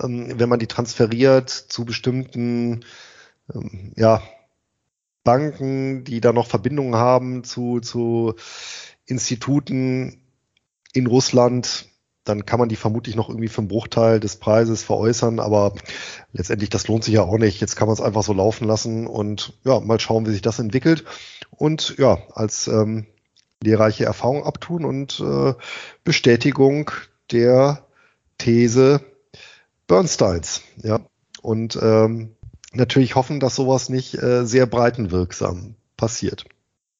ähm, wenn man die transferiert zu bestimmten ähm, ja, Banken, die da noch Verbindungen haben zu, zu Instituten in Russland, dann kann man die vermutlich noch irgendwie für einen Bruchteil des Preises veräußern, aber letztendlich, das lohnt sich ja auch nicht. Jetzt kann man es einfach so laufen lassen und ja, mal schauen, wie sich das entwickelt. Und ja, als ähm, lehrreiche Erfahrung abtun und äh, Bestätigung der These Bernsteins. Ja. Und ähm, natürlich hoffen, dass sowas nicht äh, sehr breitenwirksam passiert.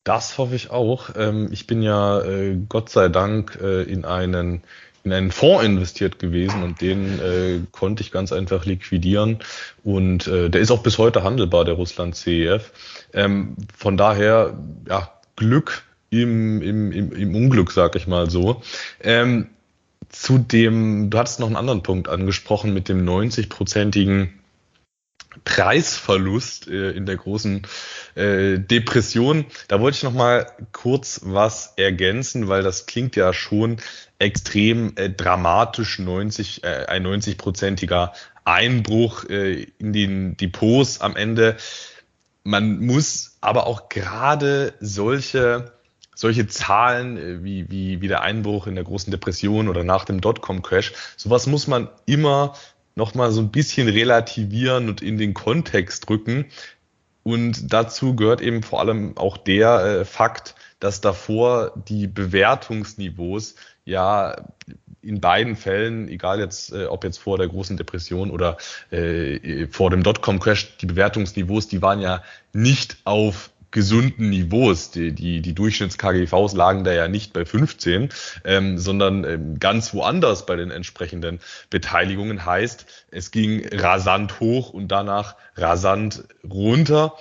Das hoffe ich auch. Ähm, ich bin ja äh, Gott sei Dank äh, in einen in einen Fonds investiert gewesen und den äh, konnte ich ganz einfach liquidieren und äh, der ist auch bis heute handelbar, der Russland CEF. Ähm, von daher, ja, Glück im, im, im, im Unglück, sag ich mal so. Ähm, zu dem, du hattest noch einen anderen Punkt angesprochen mit dem 90-prozentigen Preisverlust äh, in der großen äh, Depression. Da wollte ich noch mal kurz was ergänzen, weil das klingt ja schon extrem äh, dramatisch, 90, äh, ein 90-prozentiger Einbruch äh, in den Depots am Ende. Man muss aber auch gerade solche solche Zahlen äh, wie, wie, wie der Einbruch in der großen Depression oder nach dem Dotcom-Crash, sowas muss man immer noch mal so ein bisschen relativieren und in den Kontext rücken. Und dazu gehört eben vor allem auch der äh, Fakt, dass davor die Bewertungsniveaus ja in beiden Fällen, egal jetzt, äh, ob jetzt vor der großen Depression oder äh, vor dem Dotcom-Crash, die Bewertungsniveaus, die waren ja nicht auf gesunden Niveaus. Die, die, die Durchschnitts-KGVs lagen da ja nicht bei 15, ähm, sondern ähm, ganz woanders bei den entsprechenden Beteiligungen. Heißt, es ging rasant hoch und danach rasant runter.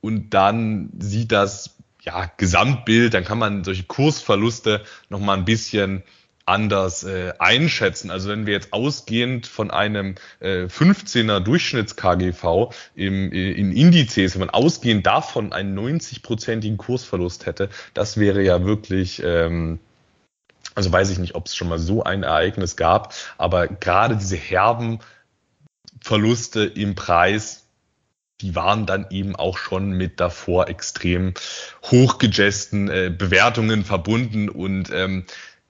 Und dann sieht das ja, Gesamtbild, dann kann man solche Kursverluste noch mal ein bisschen anders äh, einschätzen. Also wenn wir jetzt ausgehend von einem äh, 15er Durchschnitts-KGV im, äh, in Indizes, wenn man ausgehend davon einen 90-prozentigen Kursverlust hätte, das wäre ja wirklich, ähm, also weiß ich nicht, ob es schon mal so ein Ereignis gab, aber gerade diese herben Verluste im Preis, die waren dann eben auch schon mit davor extrem hochgejesten äh, Bewertungen verbunden und ähm,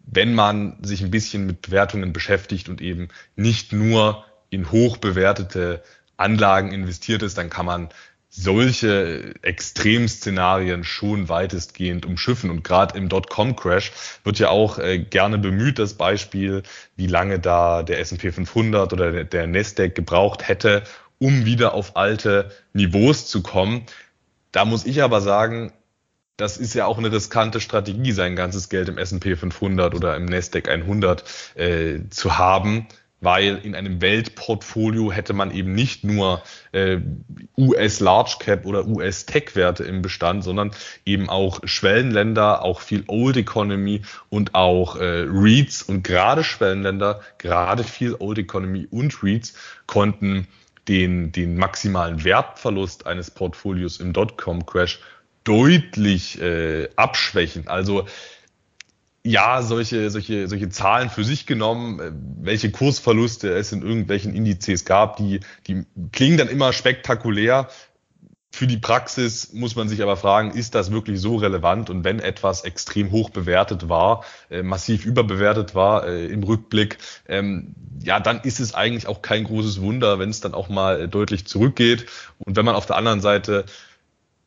wenn man sich ein bisschen mit Bewertungen beschäftigt und eben nicht nur in hoch bewertete Anlagen investiert ist, dann kann man solche Extremszenarien schon weitestgehend umschiffen. Und gerade im Dotcom-Crash wird ja auch äh, gerne bemüht, das Beispiel, wie lange da der S&P 500 oder der, der Nasdaq gebraucht hätte, um wieder auf alte Niveaus zu kommen. Da muss ich aber sagen, das ist ja auch eine riskante Strategie, sein ganzes Geld im S&P 500 oder im Nasdaq 100 äh, zu haben, weil in einem Weltportfolio hätte man eben nicht nur äh, US Large Cap oder US Tech Werte im Bestand, sondern eben auch Schwellenländer, auch viel Old Economy und auch äh, REITs. Und gerade Schwellenländer, gerade viel Old Economy und REITs konnten den, den maximalen Wertverlust eines Portfolios im Dotcom Crash deutlich äh, abschwächen. Also ja, solche, solche, solche Zahlen für sich genommen, äh, welche Kursverluste es in irgendwelchen Indizes gab, die, die klingen dann immer spektakulär. Für die Praxis muss man sich aber fragen, ist das wirklich so relevant? Und wenn etwas extrem hoch bewertet war, äh, massiv überbewertet war äh, im Rückblick, ähm, ja, dann ist es eigentlich auch kein großes Wunder, wenn es dann auch mal deutlich zurückgeht. Und wenn man auf der anderen Seite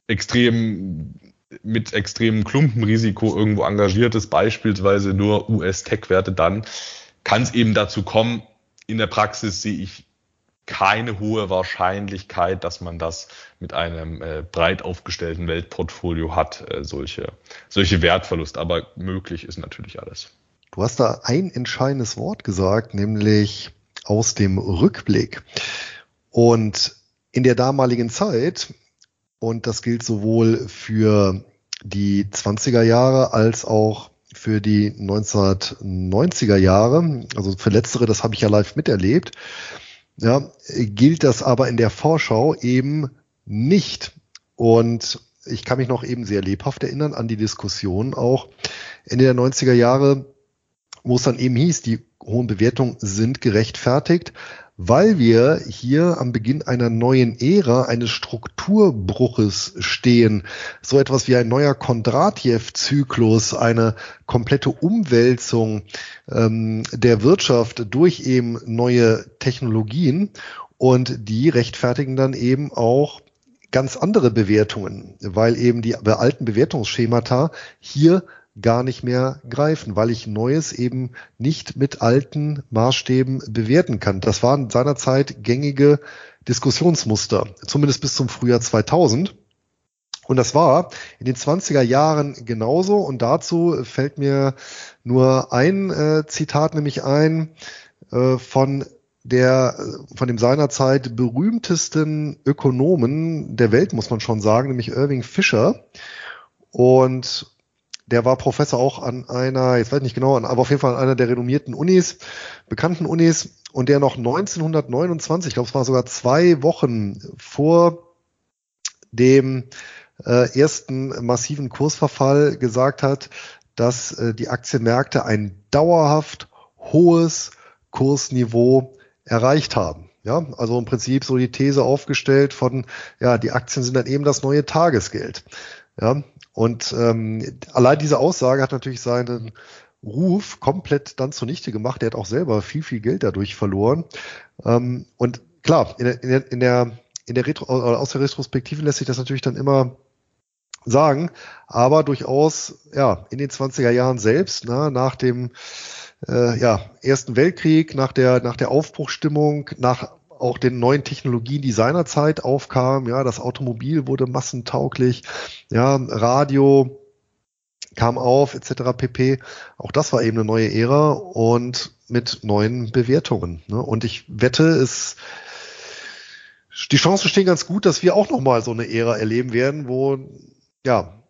extrem mit extremem Klumpenrisiko irgendwo engagiert ist, beispielsweise nur US-Tech-Werte, dann kann es eben dazu kommen. In der Praxis sehe ich keine hohe Wahrscheinlichkeit, dass man das mit einem äh, breit aufgestellten Weltportfolio hat, äh, solche, solche Wertverlust. Aber möglich ist natürlich alles. Du hast da ein entscheidendes Wort gesagt, nämlich aus dem Rückblick. Und in der damaligen Zeit, und das gilt sowohl für die 20er Jahre als auch für die 1990er Jahre, also für letztere, das habe ich ja live miterlebt, ja, gilt das aber in der Vorschau eben nicht. Und ich kann mich noch eben sehr lebhaft erinnern an die Diskussion auch. Ende der 90er Jahre, wo es dann eben hieß, die hohen Bewertungen sind gerechtfertigt, weil wir hier am Beginn einer neuen Ära eines Strukturbruches stehen. So etwas wie ein neuer Kondratjew-Zyklus, eine komplette Umwälzung ähm, der Wirtschaft durch eben neue Technologien. Und die rechtfertigen dann eben auch ganz andere Bewertungen, weil eben die alten Bewertungsschemata hier gar nicht mehr greifen, weil ich Neues eben nicht mit alten Maßstäben bewerten kann. Das waren seinerzeit gängige Diskussionsmuster, zumindest bis zum Frühjahr 2000. Und das war in den 20er Jahren genauso. Und dazu fällt mir nur ein äh, Zitat nämlich ein äh, von der von dem seinerzeit berühmtesten Ökonomen der Welt, muss man schon sagen, nämlich Irving Fischer. Und der war Professor auch an einer, jetzt weiß ich nicht genau, aber auf jeden Fall an einer der renommierten Unis, bekannten Unis, und der noch 1929, ich glaube, es war sogar zwei Wochen vor dem äh, ersten massiven Kursverfall gesagt hat, dass äh, die Aktienmärkte ein dauerhaft hohes Kursniveau erreicht haben. Ja, also im Prinzip so die These aufgestellt von, ja, die Aktien sind dann eben das neue Tagesgeld. Ja, und ähm, allein diese Aussage hat natürlich seinen Ruf komplett dann zunichte gemacht. Er hat auch selber viel, viel Geld dadurch verloren. Ähm, und klar, in der, in der, in der, in der Retro, aus der Retrospektive lässt sich das natürlich dann immer sagen, aber durchaus ja in den 20er Jahren selbst, na, nach dem äh, ja, Ersten Weltkrieg, nach der nach der Aufbruchstimmung, nach auch den neuen Technologien, die seinerzeit aufkamen. Ja, das Automobil wurde massentauglich. Ja, Radio kam auf, etc. pp. Auch das war eben eine neue Ära und mit neuen Bewertungen. Ne? Und ich wette, es die Chancen stehen ganz gut, dass wir auch nochmal so eine Ära erleben werden, wo ja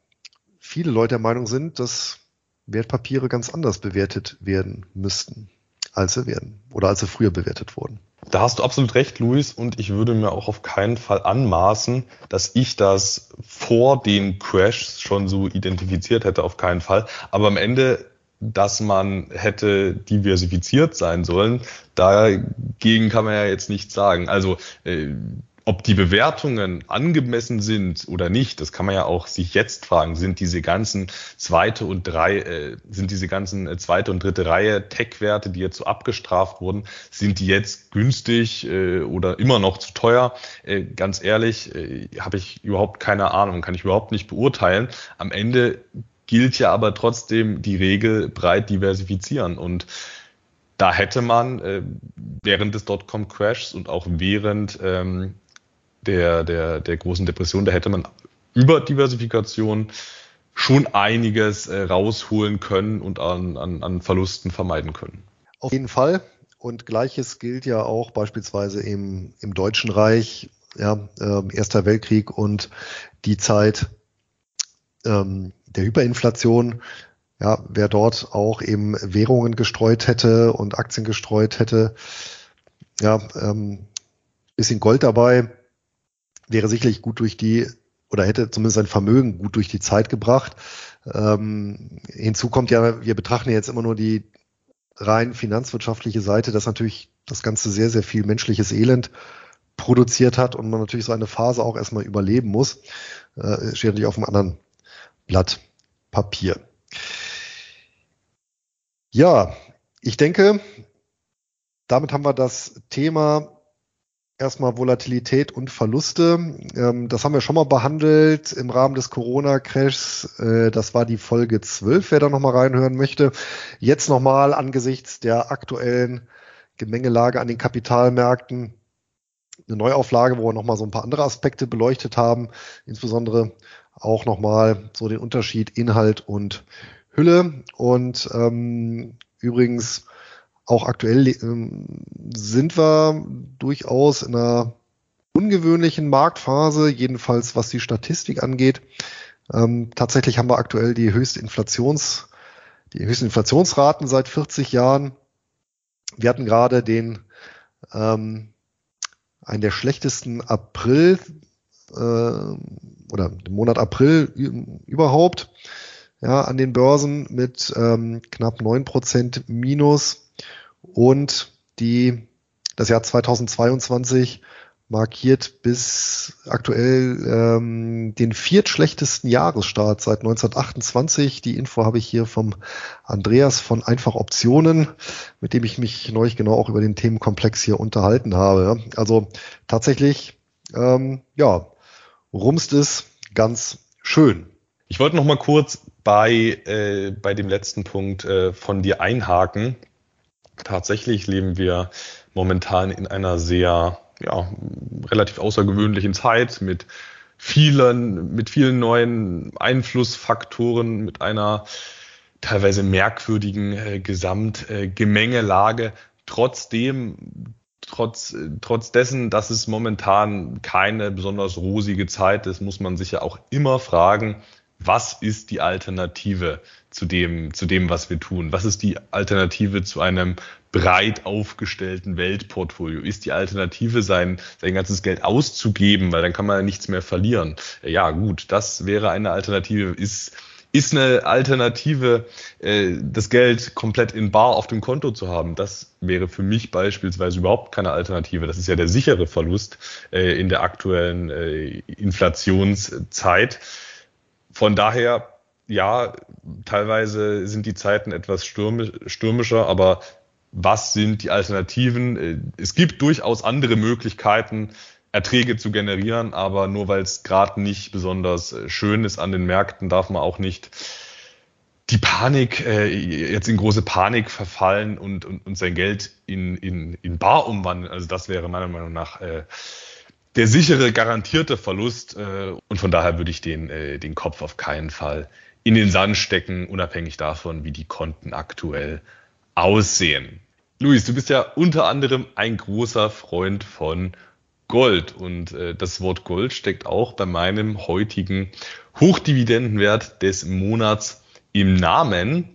viele Leute der Meinung sind, dass Wertpapiere ganz anders bewertet werden müssten, als sie werden oder als sie früher bewertet wurden. Da hast du absolut recht, Luis, und ich würde mir auch auf keinen Fall anmaßen, dass ich das vor den Crashs schon so identifiziert hätte, auf keinen Fall. Aber am Ende, dass man hätte diversifiziert sein sollen, dagegen kann man ja jetzt nichts sagen. Also äh, ob die Bewertungen angemessen sind oder nicht, das kann man ja auch sich jetzt fragen. Sind diese ganzen zweite und drei, äh, sind diese ganzen äh, zweite und dritte Reihe Tech-Werte, die jetzt so abgestraft wurden, sind die jetzt günstig äh, oder immer noch zu teuer? Äh, ganz ehrlich, äh, habe ich überhaupt keine Ahnung, kann ich überhaupt nicht beurteilen. Am Ende gilt ja aber trotzdem die Regel breit diversifizieren und da hätte man äh, während des Dotcom-Crashs und auch während ähm, der, der, der großen Depression, da hätte man über Diversifikation schon einiges äh, rausholen können und an, an, an Verlusten vermeiden können. Auf jeden Fall. Und gleiches gilt ja auch beispielsweise im, im Deutschen Reich, ja, äh, Erster Weltkrieg und die Zeit ähm, der Hyperinflation. Ja, wer dort auch eben Währungen gestreut hätte und Aktien gestreut hätte, ja, ähm, bisschen Gold dabei, wäre sicherlich gut durch die oder hätte zumindest sein Vermögen gut durch die Zeit gebracht. Ähm, hinzu kommt ja, wir betrachten jetzt immer nur die rein finanzwirtschaftliche Seite, dass natürlich das Ganze sehr, sehr viel menschliches Elend produziert hat und man natürlich so eine Phase auch erstmal überleben muss. Äh, steht natürlich auf einem anderen Blatt Papier. Ja, ich denke, damit haben wir das Thema erstmal Volatilität und Verluste. Ähm, das haben wir schon mal behandelt im Rahmen des Corona-Crashs. Äh, das war die Folge 12, wer da nochmal reinhören möchte. Jetzt nochmal angesichts der aktuellen Gemengelage an den Kapitalmärkten eine Neuauflage, wo wir nochmal so ein paar andere Aspekte beleuchtet haben, insbesondere auch nochmal so den Unterschied Inhalt und Hülle. Und ähm, übrigens auch aktuell ähm, sind wir durchaus in einer ungewöhnlichen Marktphase, jedenfalls was die Statistik angeht. Ähm, tatsächlich haben wir aktuell die höchste Inflations, die höchsten Inflationsraten seit 40 Jahren. Wir hatten gerade den ähm, einen der schlechtesten April äh, oder den Monat April überhaupt ja, an den Börsen mit ähm, knapp neun Prozent Minus. Und die, das Jahr 2022 markiert bis aktuell ähm, den viertschlechtesten Jahresstart seit 1928. Die Info habe ich hier vom Andreas von Einfach Optionen, mit dem ich mich neulich genau auch über den Themenkomplex hier unterhalten habe. Also tatsächlich, ähm, ja, rumst es ganz schön. Ich wollte noch mal kurz bei, äh, bei dem letzten Punkt äh, von dir einhaken. Tatsächlich leben wir momentan in einer sehr, ja, relativ außergewöhnlichen Zeit mit vielen, mit vielen neuen Einflussfaktoren, mit einer teilweise merkwürdigen äh, Gesamtgemengelage. Äh, Trotzdem, trotz, trotz dessen, dass es momentan keine besonders rosige Zeit ist, muss man sich ja auch immer fragen, was ist die Alternative zu dem, zu dem, was wir tun? Was ist die Alternative zu einem breit aufgestellten Weltportfolio? Ist die Alternative, sein, sein ganzes Geld auszugeben, weil dann kann man ja nichts mehr verlieren? Ja, gut, das wäre eine Alternative. Ist, ist eine Alternative, äh, das Geld komplett in Bar auf dem Konto zu haben. Das wäre für mich beispielsweise überhaupt keine Alternative. Das ist ja der sichere Verlust äh, in der aktuellen äh, Inflationszeit. Von daher, ja, teilweise sind die Zeiten etwas stürmischer, aber was sind die Alternativen? Es gibt durchaus andere Möglichkeiten, Erträge zu generieren, aber nur weil es gerade nicht besonders schön ist an den Märkten, darf man auch nicht die Panik, äh, jetzt in große Panik verfallen und, und, und sein Geld in, in, in Bar umwandeln. Also das wäre meiner Meinung nach äh, der sichere, garantierte Verlust. Äh, und von daher würde ich den, äh, den Kopf auf keinen Fall in den Sand stecken, unabhängig davon, wie die Konten aktuell aussehen. Luis, du bist ja unter anderem ein großer Freund von Gold und äh, das Wort Gold steckt auch bei meinem heutigen Hochdividendenwert des Monats im Namen.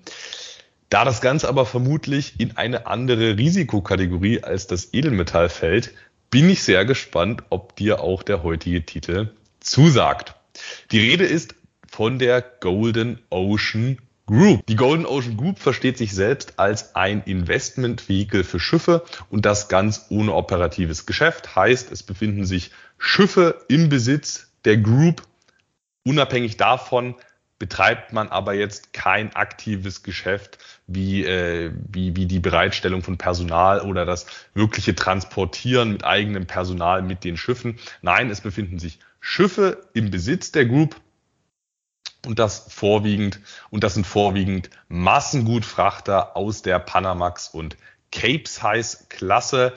Da das Ganze aber vermutlich in eine andere Risikokategorie als das Edelmetall fällt, bin ich sehr gespannt, ob dir auch der heutige Titel zusagt. Die Rede ist von der Golden Ocean Group. Die Golden Ocean Group versteht sich selbst als ein Investmentvehikel für Schiffe und das ganz ohne operatives Geschäft. Heißt, es befinden sich Schiffe im Besitz der Group. Unabhängig davon, betreibt man aber jetzt kein aktives Geschäft wie, äh, wie, wie die Bereitstellung von Personal oder das wirkliche Transportieren mit eigenem Personal mit den Schiffen. Nein, es befinden sich Schiffe im Besitz der Group und das vorwiegend, und das sind vorwiegend Massengutfrachter aus der Panamax und Capesize Klasse.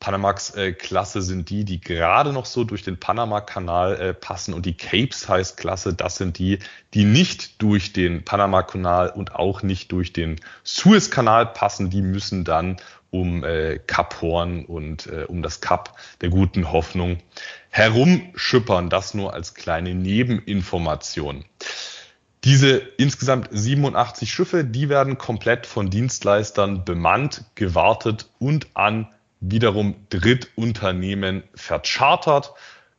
Panamax-Klasse äh, sind die, die gerade noch so durch den Panama-Kanal äh, passen und die Cape-Size-Klasse, das sind die, die nicht durch den Panama-Kanal und auch nicht durch den Suez-Kanal passen. Die müssen dann um äh, Kap Horn und äh, um das Kap der guten Hoffnung herumschippern. Das nur als kleine Nebeninformation. Diese insgesamt 87 Schiffe, die werden komplett von Dienstleistern bemannt, gewartet und an wiederum Drittunternehmen verchartert.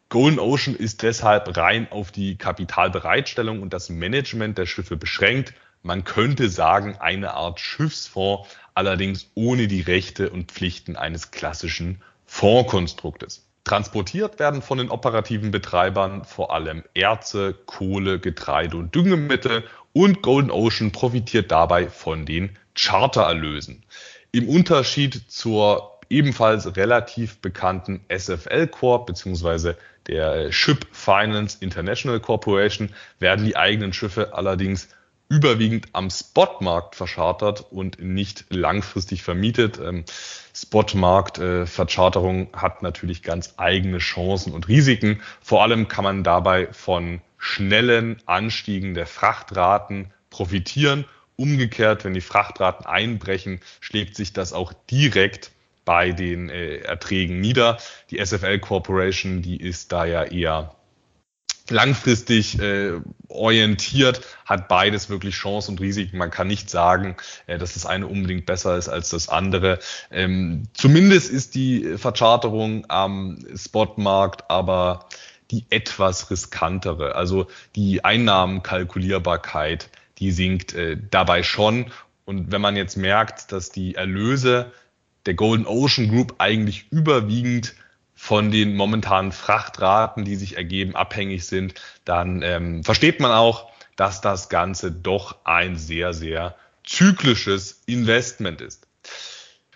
Golden Ocean ist deshalb rein auf die Kapitalbereitstellung und das Management der Schiffe beschränkt. Man könnte sagen, eine Art Schiffsfonds, allerdings ohne die Rechte und Pflichten eines klassischen Fondskonstruktes. Transportiert werden von den operativen Betreibern vor allem Erze, Kohle, Getreide und Düngemittel und Golden Ocean profitiert dabei von den Chartererlösen. Im Unterschied zur ebenfalls relativ bekannten SFL Corp beziehungsweise der Ship Finance International Corporation werden die eigenen Schiffe allerdings überwiegend am Spotmarkt verschartert und nicht langfristig vermietet. Ähm, Spotmarkt äh, Vercharterung hat natürlich ganz eigene Chancen und Risiken. Vor allem kann man dabei von schnellen Anstiegen der Frachtraten profitieren. Umgekehrt, wenn die Frachtraten einbrechen, schlägt sich das auch direkt bei den äh, Erträgen nieder. Die SFL Corporation, die ist da ja eher langfristig äh, orientiert, hat beides wirklich Chancen und Risiken. Man kann nicht sagen, äh, dass das eine unbedingt besser ist als das andere. Ähm, zumindest ist die Vercharterung am Spotmarkt aber die etwas riskantere. Also die Einnahmenkalkulierbarkeit, die sinkt äh, dabei schon. Und wenn man jetzt merkt, dass die Erlöse der Golden Ocean Group eigentlich überwiegend von den momentanen Frachtraten, die sich ergeben, abhängig sind, dann ähm, versteht man auch, dass das Ganze doch ein sehr, sehr zyklisches Investment ist.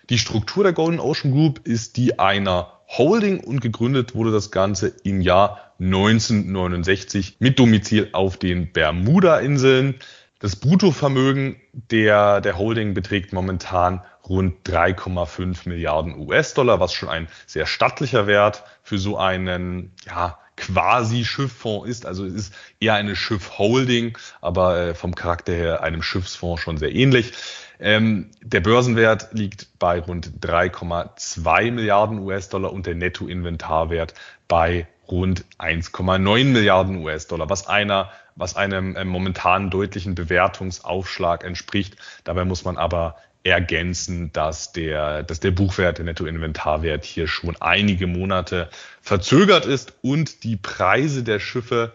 Die Struktur der Golden Ocean Group ist die einer Holding und gegründet wurde das Ganze im Jahr 1969 mit Domizil auf den Bermuda-Inseln. Das Bruttovermögen der, der Holding beträgt momentan rund 3,5 Milliarden US-Dollar, was schon ein sehr stattlicher Wert für so einen ja, quasi Schifffonds ist. Also es ist eher eine Schiffholding, aber äh, vom Charakter her einem Schiffsfonds schon sehr ähnlich. Ähm, der Börsenwert liegt bei rund 3,2 Milliarden US-Dollar und der Nettoinventarwert bei rund 1,9 Milliarden US-Dollar, was einer was einem äh, momentan deutlichen Bewertungsaufschlag entspricht. Dabei muss man aber ergänzen, dass der, dass der Buchwert, der Nettoinventarwert hier schon einige Monate verzögert ist und die Preise der Schiffe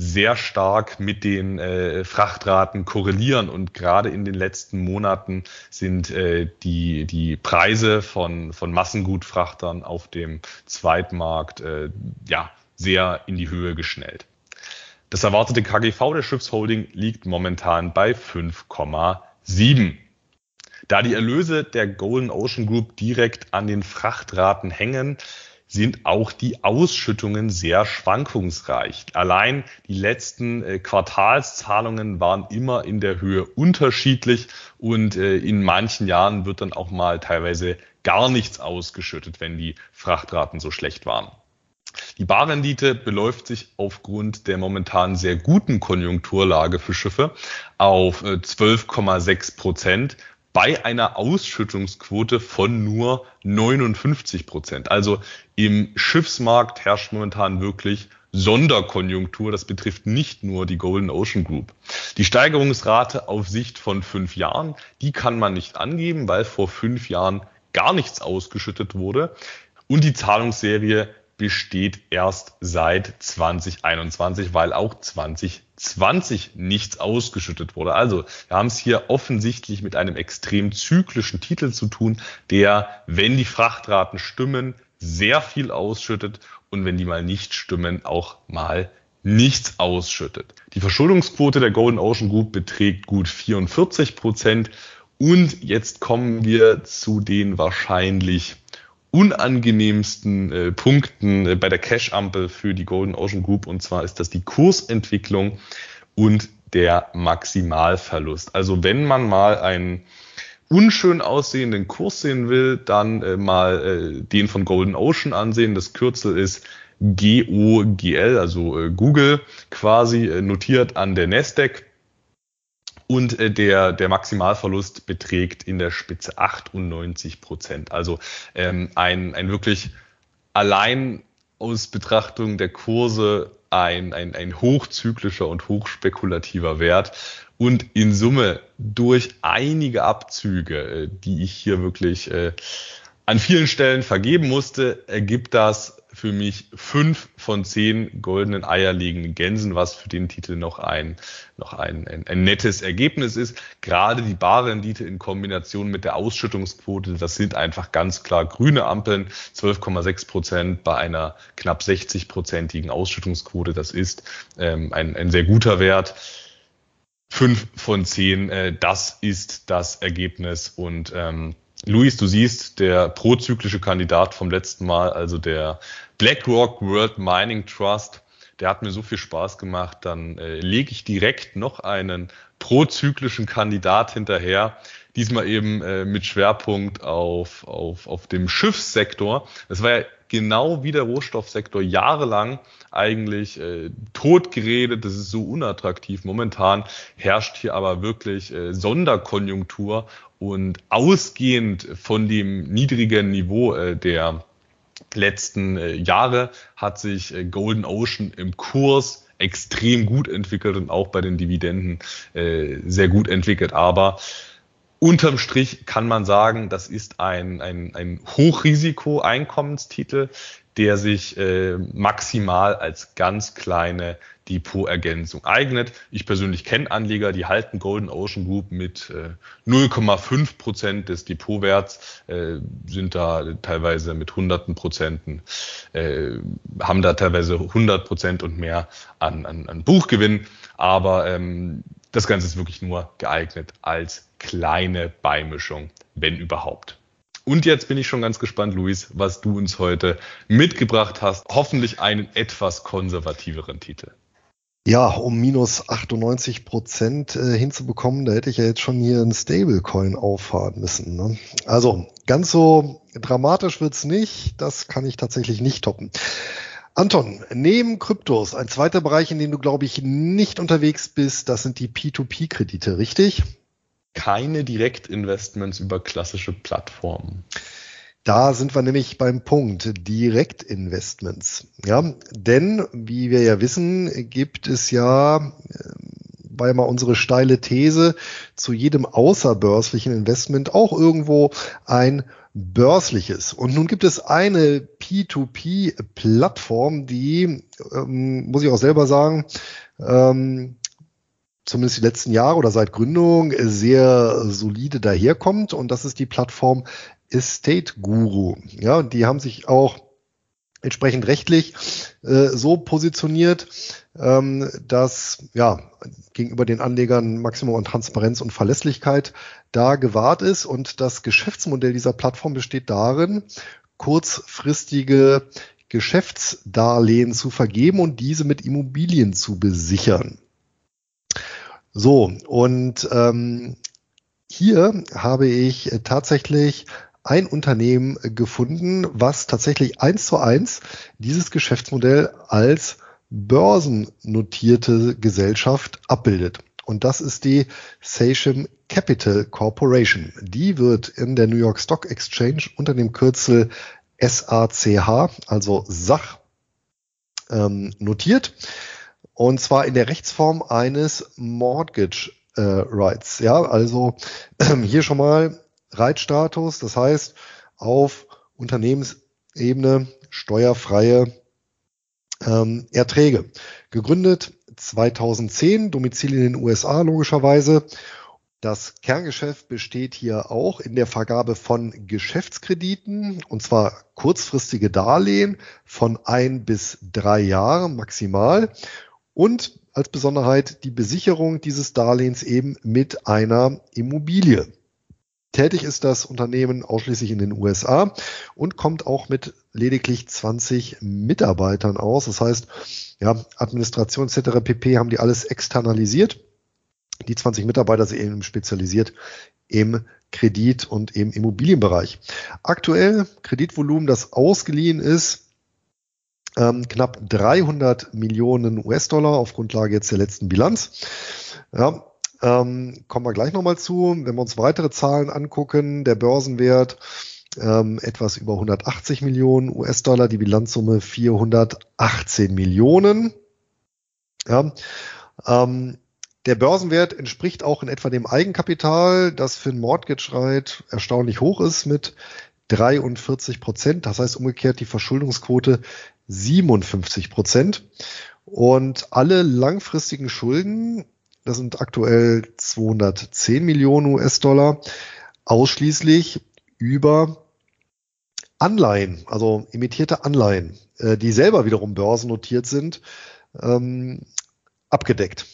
sehr stark mit den äh, Frachtraten korrelieren und gerade in den letzten Monaten sind äh, die die Preise von von Massengutfrachtern auf dem Zweitmarkt äh, ja sehr in die Höhe geschnellt. Das erwartete KGV der Schiffsholding liegt momentan bei 5,7. Da die Erlöse der Golden Ocean Group direkt an den Frachtraten hängen, sind auch die Ausschüttungen sehr schwankungsreich. Allein die letzten äh, Quartalszahlungen waren immer in der Höhe unterschiedlich und äh, in manchen Jahren wird dann auch mal teilweise gar nichts ausgeschüttet, wenn die Frachtraten so schlecht waren. Die Barrendite beläuft sich aufgrund der momentan sehr guten Konjunkturlage für Schiffe auf 12,6 äh, Prozent, bei einer Ausschüttungsquote von nur 59 Prozent. Also im Schiffsmarkt herrscht momentan wirklich Sonderkonjunktur. Das betrifft nicht nur die Golden Ocean Group. Die Steigerungsrate auf Sicht von fünf Jahren, die kann man nicht angeben, weil vor fünf Jahren gar nichts ausgeschüttet wurde. Und die Zahlungsserie besteht erst seit 2021, weil auch 2020 nichts ausgeschüttet wurde. Also wir haben es hier offensichtlich mit einem extrem zyklischen Titel zu tun, der, wenn die Frachtraten stimmen, sehr viel ausschüttet und wenn die mal nicht stimmen, auch mal nichts ausschüttet. Die Verschuldungsquote der Golden Ocean Group beträgt gut 44 Prozent. Und jetzt kommen wir zu den wahrscheinlich unangenehmsten äh, Punkten äh, bei der Cash-Ampel für die Golden Ocean Group. Und zwar ist das die Kursentwicklung und der Maximalverlust. Also wenn man mal einen unschön aussehenden Kurs sehen will, dann äh, mal äh, den von Golden Ocean ansehen. Das Kürzel ist GOGL, also äh, Google, quasi äh, notiert an der Nasdaq. Und äh, der, der Maximalverlust beträgt in der Spitze 98 Prozent. Also ähm, ein, ein wirklich allein aus Betrachtung der Kurse ein, ein, ein hochzyklischer und hochspekulativer Wert. Und in Summe durch einige Abzüge, äh, die ich hier wirklich äh, an vielen Stellen vergeben musste, ergibt das für mich fünf von zehn goldenen eierlegenden Gänsen, was für den Titel noch ein, noch ein, ein, ein nettes Ergebnis ist. Gerade die Barrendite in Kombination mit der Ausschüttungsquote, das sind einfach ganz klar grüne Ampeln. 12,6 Prozent bei einer knapp 60-prozentigen Ausschüttungsquote, das ist ähm, ein, ein sehr guter Wert. Fünf von zehn, äh, das ist das Ergebnis und ähm, Luis, du siehst, der prozyklische Kandidat vom letzten Mal, also der BlackRock World Mining Trust, der hat mir so viel Spaß gemacht, dann äh, lege ich direkt noch einen prozyklischen Kandidat hinterher, diesmal eben äh, mit Schwerpunkt auf, auf, auf dem Schiffssektor. Es war ja genau wie der Rohstoffsektor jahrelang eigentlich äh, tot geredet, das ist so unattraktiv. Momentan herrscht hier aber wirklich äh, Sonderkonjunktur und ausgehend von dem niedrigen Niveau äh, der letzten äh, Jahre hat sich äh, Golden Ocean im Kurs extrem gut entwickelt und auch bei den Dividenden sehr gut entwickelt. Aber unterm Strich kann man sagen, das ist ein, ein, ein Hochrisiko-Einkommenstitel, der sich äh, maximal als ganz kleine Depotergänzung eignet. Ich persönlich kenne Anleger, die halten Golden Ocean Group mit äh, 0,5 Prozent des Depotwerts, äh, sind da teilweise mit hunderten Prozenten, äh, haben da teilweise 100 Prozent und mehr an, an, an Buchgewinn. Aber ähm, das Ganze ist wirklich nur geeignet als kleine Beimischung, wenn überhaupt. Und jetzt bin ich schon ganz gespannt, Luis, was du uns heute mitgebracht hast. Hoffentlich einen etwas konservativeren Titel. Ja, um minus 98 Prozent äh, hinzubekommen, da hätte ich ja jetzt schon hier einen Stablecoin auffahren müssen. Ne? Also ganz so dramatisch wird's nicht. Das kann ich tatsächlich nicht toppen. Anton, neben Kryptos, ein zweiter Bereich, in dem du, glaube ich, nicht unterwegs bist, das sind die P2P-Kredite, richtig? Keine Direktinvestments über klassische Plattformen. Da sind wir nämlich beim Punkt Direktinvestments. Ja, denn wie wir ja wissen, gibt es ja, war ja mal unsere steile These, zu jedem außerbörslichen Investment auch irgendwo ein börsliches. Und nun gibt es eine P2P-Plattform, die, ähm, muss ich auch selber sagen, ähm, zumindest die letzten Jahre oder seit Gründung sehr solide daherkommt. Und das ist die Plattform Estate Guru. Ja, die haben sich auch entsprechend rechtlich äh, so positioniert, ähm, dass ja gegenüber den Anlegern Maximum an Transparenz und Verlässlichkeit da gewahrt ist. Und das Geschäftsmodell dieser Plattform besteht darin, kurzfristige Geschäftsdarlehen zu vergeben und diese mit Immobilien zu besichern. So, und ähm, hier habe ich tatsächlich ein Unternehmen gefunden, was tatsächlich eins zu eins dieses Geschäftsmodell als börsennotierte Gesellschaft abbildet. Und das ist die Sachem Capital Corporation. Die wird in der New York Stock Exchange unter dem Kürzel SACH, also Sach, ähm, notiert. Und zwar in der Rechtsform eines Mortgage äh, Rights. Ja, also äh, hier schon mal Reitstatus, das heißt auf Unternehmensebene steuerfreie ähm, Erträge. Gegründet 2010, Domizil in den USA logischerweise. Das Kerngeschäft besteht hier auch in der Vergabe von Geschäftskrediten, und zwar kurzfristige Darlehen von ein bis drei Jahren maximal und als Besonderheit die Besicherung dieses Darlehens eben mit einer Immobilie. Tätig ist das Unternehmen ausschließlich in den USA und kommt auch mit lediglich 20 Mitarbeitern aus. Das heißt, ja, Administration etc. pp. haben die alles externalisiert. Die 20 Mitarbeiter sind eben spezialisiert im Kredit- und im Immobilienbereich. Aktuell Kreditvolumen, das ausgeliehen ist, ähm, knapp 300 Millionen US-Dollar auf Grundlage jetzt der letzten Bilanz. Ja, ähm, kommen wir gleich nochmal zu. Wenn wir uns weitere Zahlen angucken, der Börsenwert ähm, etwas über 180 Millionen US-Dollar, die Bilanzsumme 418 Millionen. Ja, ähm, der Börsenwert entspricht auch in etwa dem Eigenkapital, das für ein Mortgage Rate erstaunlich hoch ist mit 43 Prozent. Das heißt umgekehrt die Verschuldungsquote 57 Prozent. Und alle langfristigen Schulden das sind aktuell 210 Millionen US-Dollar, ausschließlich über Anleihen, also imitierte Anleihen, äh, die selber wiederum börsennotiert sind, ähm, abgedeckt.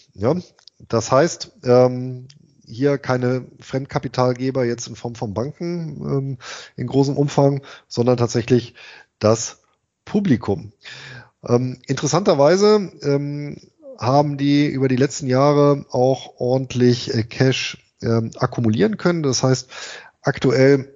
Das heißt, ähm, hier keine Fremdkapitalgeber jetzt in Form von Banken ähm, in großem Umfang, sondern tatsächlich das Publikum. Interessanterweise haben die über die letzten Jahre auch ordentlich äh, Cash ähm, akkumulieren können. Das heißt, aktuell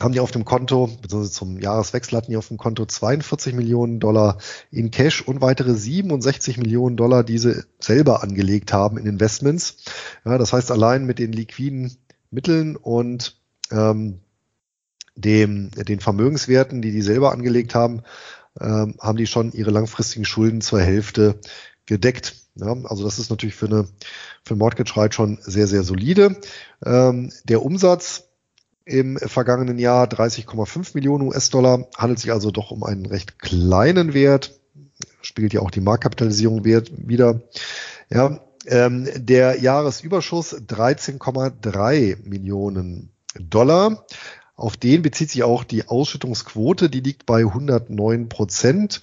haben die auf dem Konto, beziehungsweise zum Jahreswechsel hatten die auf dem Konto 42 Millionen Dollar in Cash und weitere 67 Millionen Dollar, die sie selber angelegt haben in Investments. Ja, das heißt, allein mit den liquiden Mitteln und ähm, dem, den Vermögenswerten, die die selber angelegt haben, ähm, haben die schon ihre langfristigen Schulden zur Hälfte gedeckt. Ja, also das ist natürlich für eine für Mortgage Rate schon sehr, sehr solide. Ähm, der Umsatz im vergangenen Jahr 30,5 Millionen US-Dollar, handelt sich also doch um einen recht kleinen Wert, spiegelt ja auch die Marktkapitalisierung Wert wieder. Ja, ähm, der Jahresüberschuss 13,3 Millionen Dollar. Auf den bezieht sich auch die Ausschüttungsquote, die liegt bei 109 Prozent.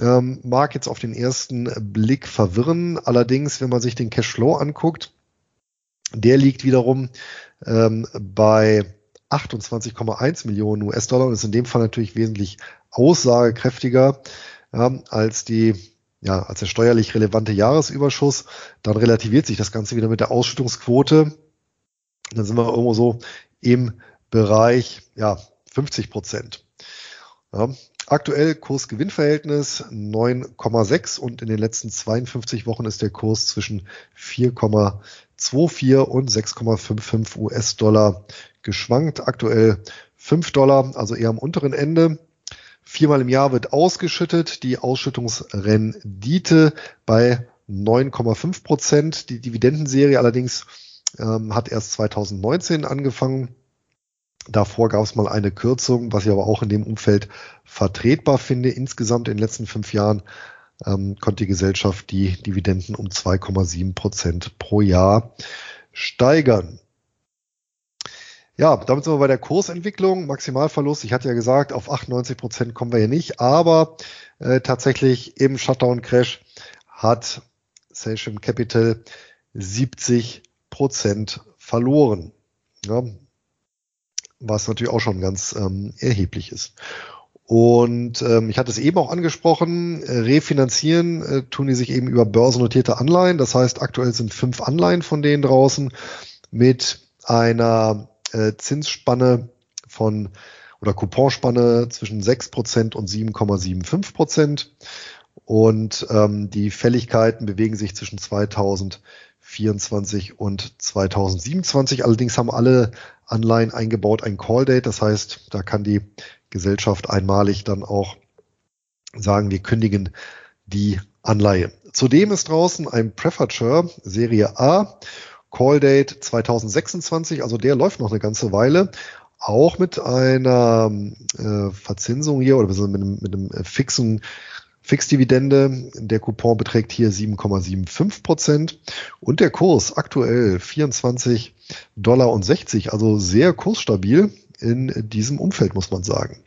Ähm, mag jetzt auf den ersten Blick verwirren. Allerdings, wenn man sich den Cashflow anguckt, der liegt wiederum ähm, bei 28,1 Millionen US-Dollar und ist in dem Fall natürlich wesentlich aussagekräftiger ja, als die ja, als der steuerlich relevante Jahresüberschuss. Dann relativiert sich das Ganze wieder mit der Ausschüttungsquote. Dann sind wir irgendwo so im Bereich ja, 50 Prozent. Ja, aktuell Kurs-Gewinn-Verhältnis 9,6 und in den letzten 52 Wochen ist der Kurs zwischen 4,24 und 6,55 US-Dollar geschwankt. Aktuell 5 Dollar, also eher am unteren Ende. Viermal im Jahr wird ausgeschüttet. Die Ausschüttungsrendite bei 9,5 Prozent. Die Dividendenserie allerdings ähm, hat erst 2019 angefangen. Davor gab es mal eine Kürzung, was ich aber auch in dem Umfeld vertretbar finde. Insgesamt in den letzten fünf Jahren ähm, konnte die Gesellschaft die Dividenden um 2,7 Prozent pro Jahr steigern. Ja, damit sind wir bei der Kursentwicklung. Maximalverlust, ich hatte ja gesagt, auf 98 Prozent kommen wir hier nicht, aber äh, tatsächlich im Shutdown-Crash hat Seychelles Capital 70 Prozent verloren. Ja, was natürlich auch schon ganz ähm, erheblich ist. Und ähm, ich hatte es eben auch angesprochen, äh, refinanzieren äh, tun die sich eben über börsennotierte Anleihen. Das heißt, aktuell sind fünf Anleihen von denen draußen mit einer äh, Zinsspanne von oder Couponspanne zwischen 6% und 7,75%. Und ähm, die Fälligkeiten bewegen sich zwischen 2024 und 2027. Allerdings haben alle Anleihen eingebaut ein Call Date. Das heißt, da kann die Gesellschaft einmalig dann auch sagen, wir kündigen die Anleihe. Zudem ist draußen ein Prefature Serie A Call Date 2026, also der läuft noch eine ganze Weile, auch mit einer äh, Verzinsung hier oder mit einem, mit einem fixen Fixdividende. Der Coupon beträgt hier 7,75 Prozent und der Kurs aktuell 24 Dollar und 60, also sehr kursstabil in diesem Umfeld, muss man sagen.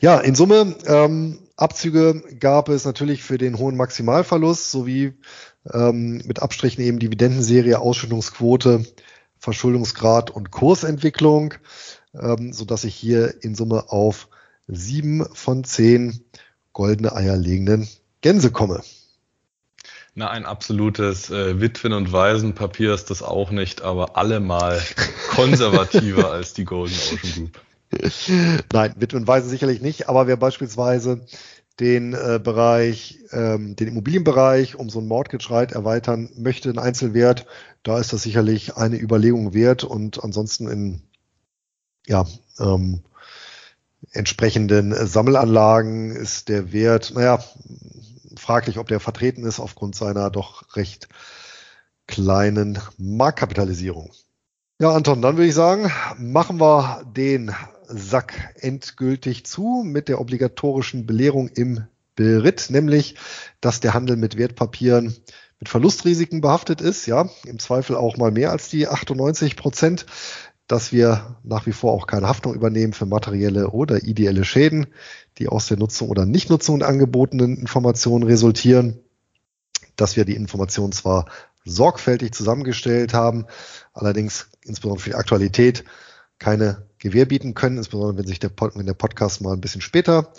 Ja, in Summe ähm, Abzüge gab es natürlich für den hohen Maximalverlust sowie ähm, mit Abstrichen eben Dividendenserie, Ausschüttungsquote, Verschuldungsgrad und Kursentwicklung, ähm, so dass ich hier in Summe auf sieben von zehn goldene Eier legenden Gänse komme. Na, ein absolutes äh, Witwen- und Waisenpapier ist das auch nicht, aber allemal konservativer als die Golden Ocean Group. Nein, Witwen und Waisen sicherlich nicht, aber wer beispielsweise den äh, Bereich, ähm, den Immobilienbereich um so ein Mortgage erweitern möchte, einen Einzelwert, da ist das sicherlich eine Überlegung wert und ansonsten in ja, ähm, entsprechenden Sammelanlagen ist der Wert, naja, fraglich, ob der vertreten ist aufgrund seiner doch recht kleinen Marktkapitalisierung. Ja, Anton, dann würde ich sagen, machen wir den Sack endgültig zu mit der obligatorischen Belehrung im Beritt, nämlich, dass der Handel mit Wertpapieren mit Verlustrisiken behaftet ist, ja, im Zweifel auch mal mehr als die 98 Prozent, dass wir nach wie vor auch keine Haftung übernehmen für materielle oder ideelle Schäden, die aus der Nutzung oder Nichtnutzung der angebotenen Informationen resultieren, dass wir die Informationen zwar sorgfältig zusammengestellt haben, allerdings insbesondere für die Aktualität keine Gewähr bieten können, insbesondere wenn sich der, Pod, wenn der Podcast mal ein bisschen später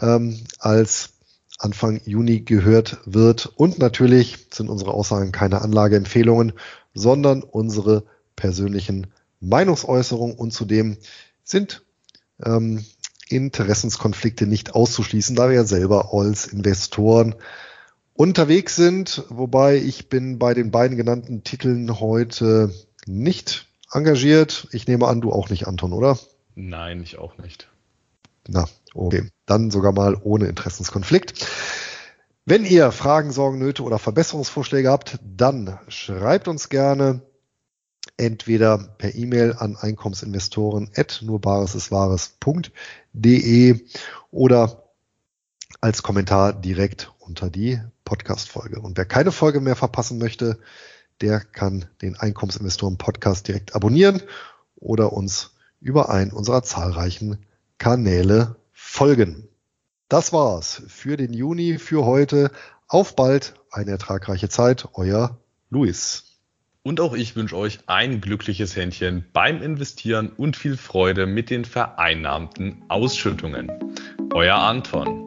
ähm, als Anfang Juni gehört wird. Und natürlich sind unsere Aussagen keine Anlageempfehlungen, sondern unsere persönlichen Meinungsäußerungen und zudem sind ähm, Interessenskonflikte nicht auszuschließen, da wir ja selber als Investoren unterwegs sind, wobei ich bin bei den beiden genannten Titeln heute nicht engagiert. Ich nehme an, du auch nicht, Anton, oder? Nein, ich auch nicht. Na, okay. Dann sogar mal ohne Interessenskonflikt. Wenn ihr Fragen, Sorgen, Nöte oder Verbesserungsvorschläge habt, dann schreibt uns gerne entweder per E-Mail an Einkommensinvestoren at nurbaresiswahres.de oder als Kommentar direkt unter die Podcast-Folge. Und wer keine Folge mehr verpassen möchte, der kann den Einkommensinvestoren Podcast direkt abonnieren oder uns über einen unserer zahlreichen Kanäle folgen. Das war's für den Juni, für heute. Auf bald, eine ertragreiche Zeit. Euer Luis. Und auch ich wünsche euch ein glückliches Händchen beim Investieren und viel Freude mit den vereinnahmten Ausschüttungen. Euer Anton.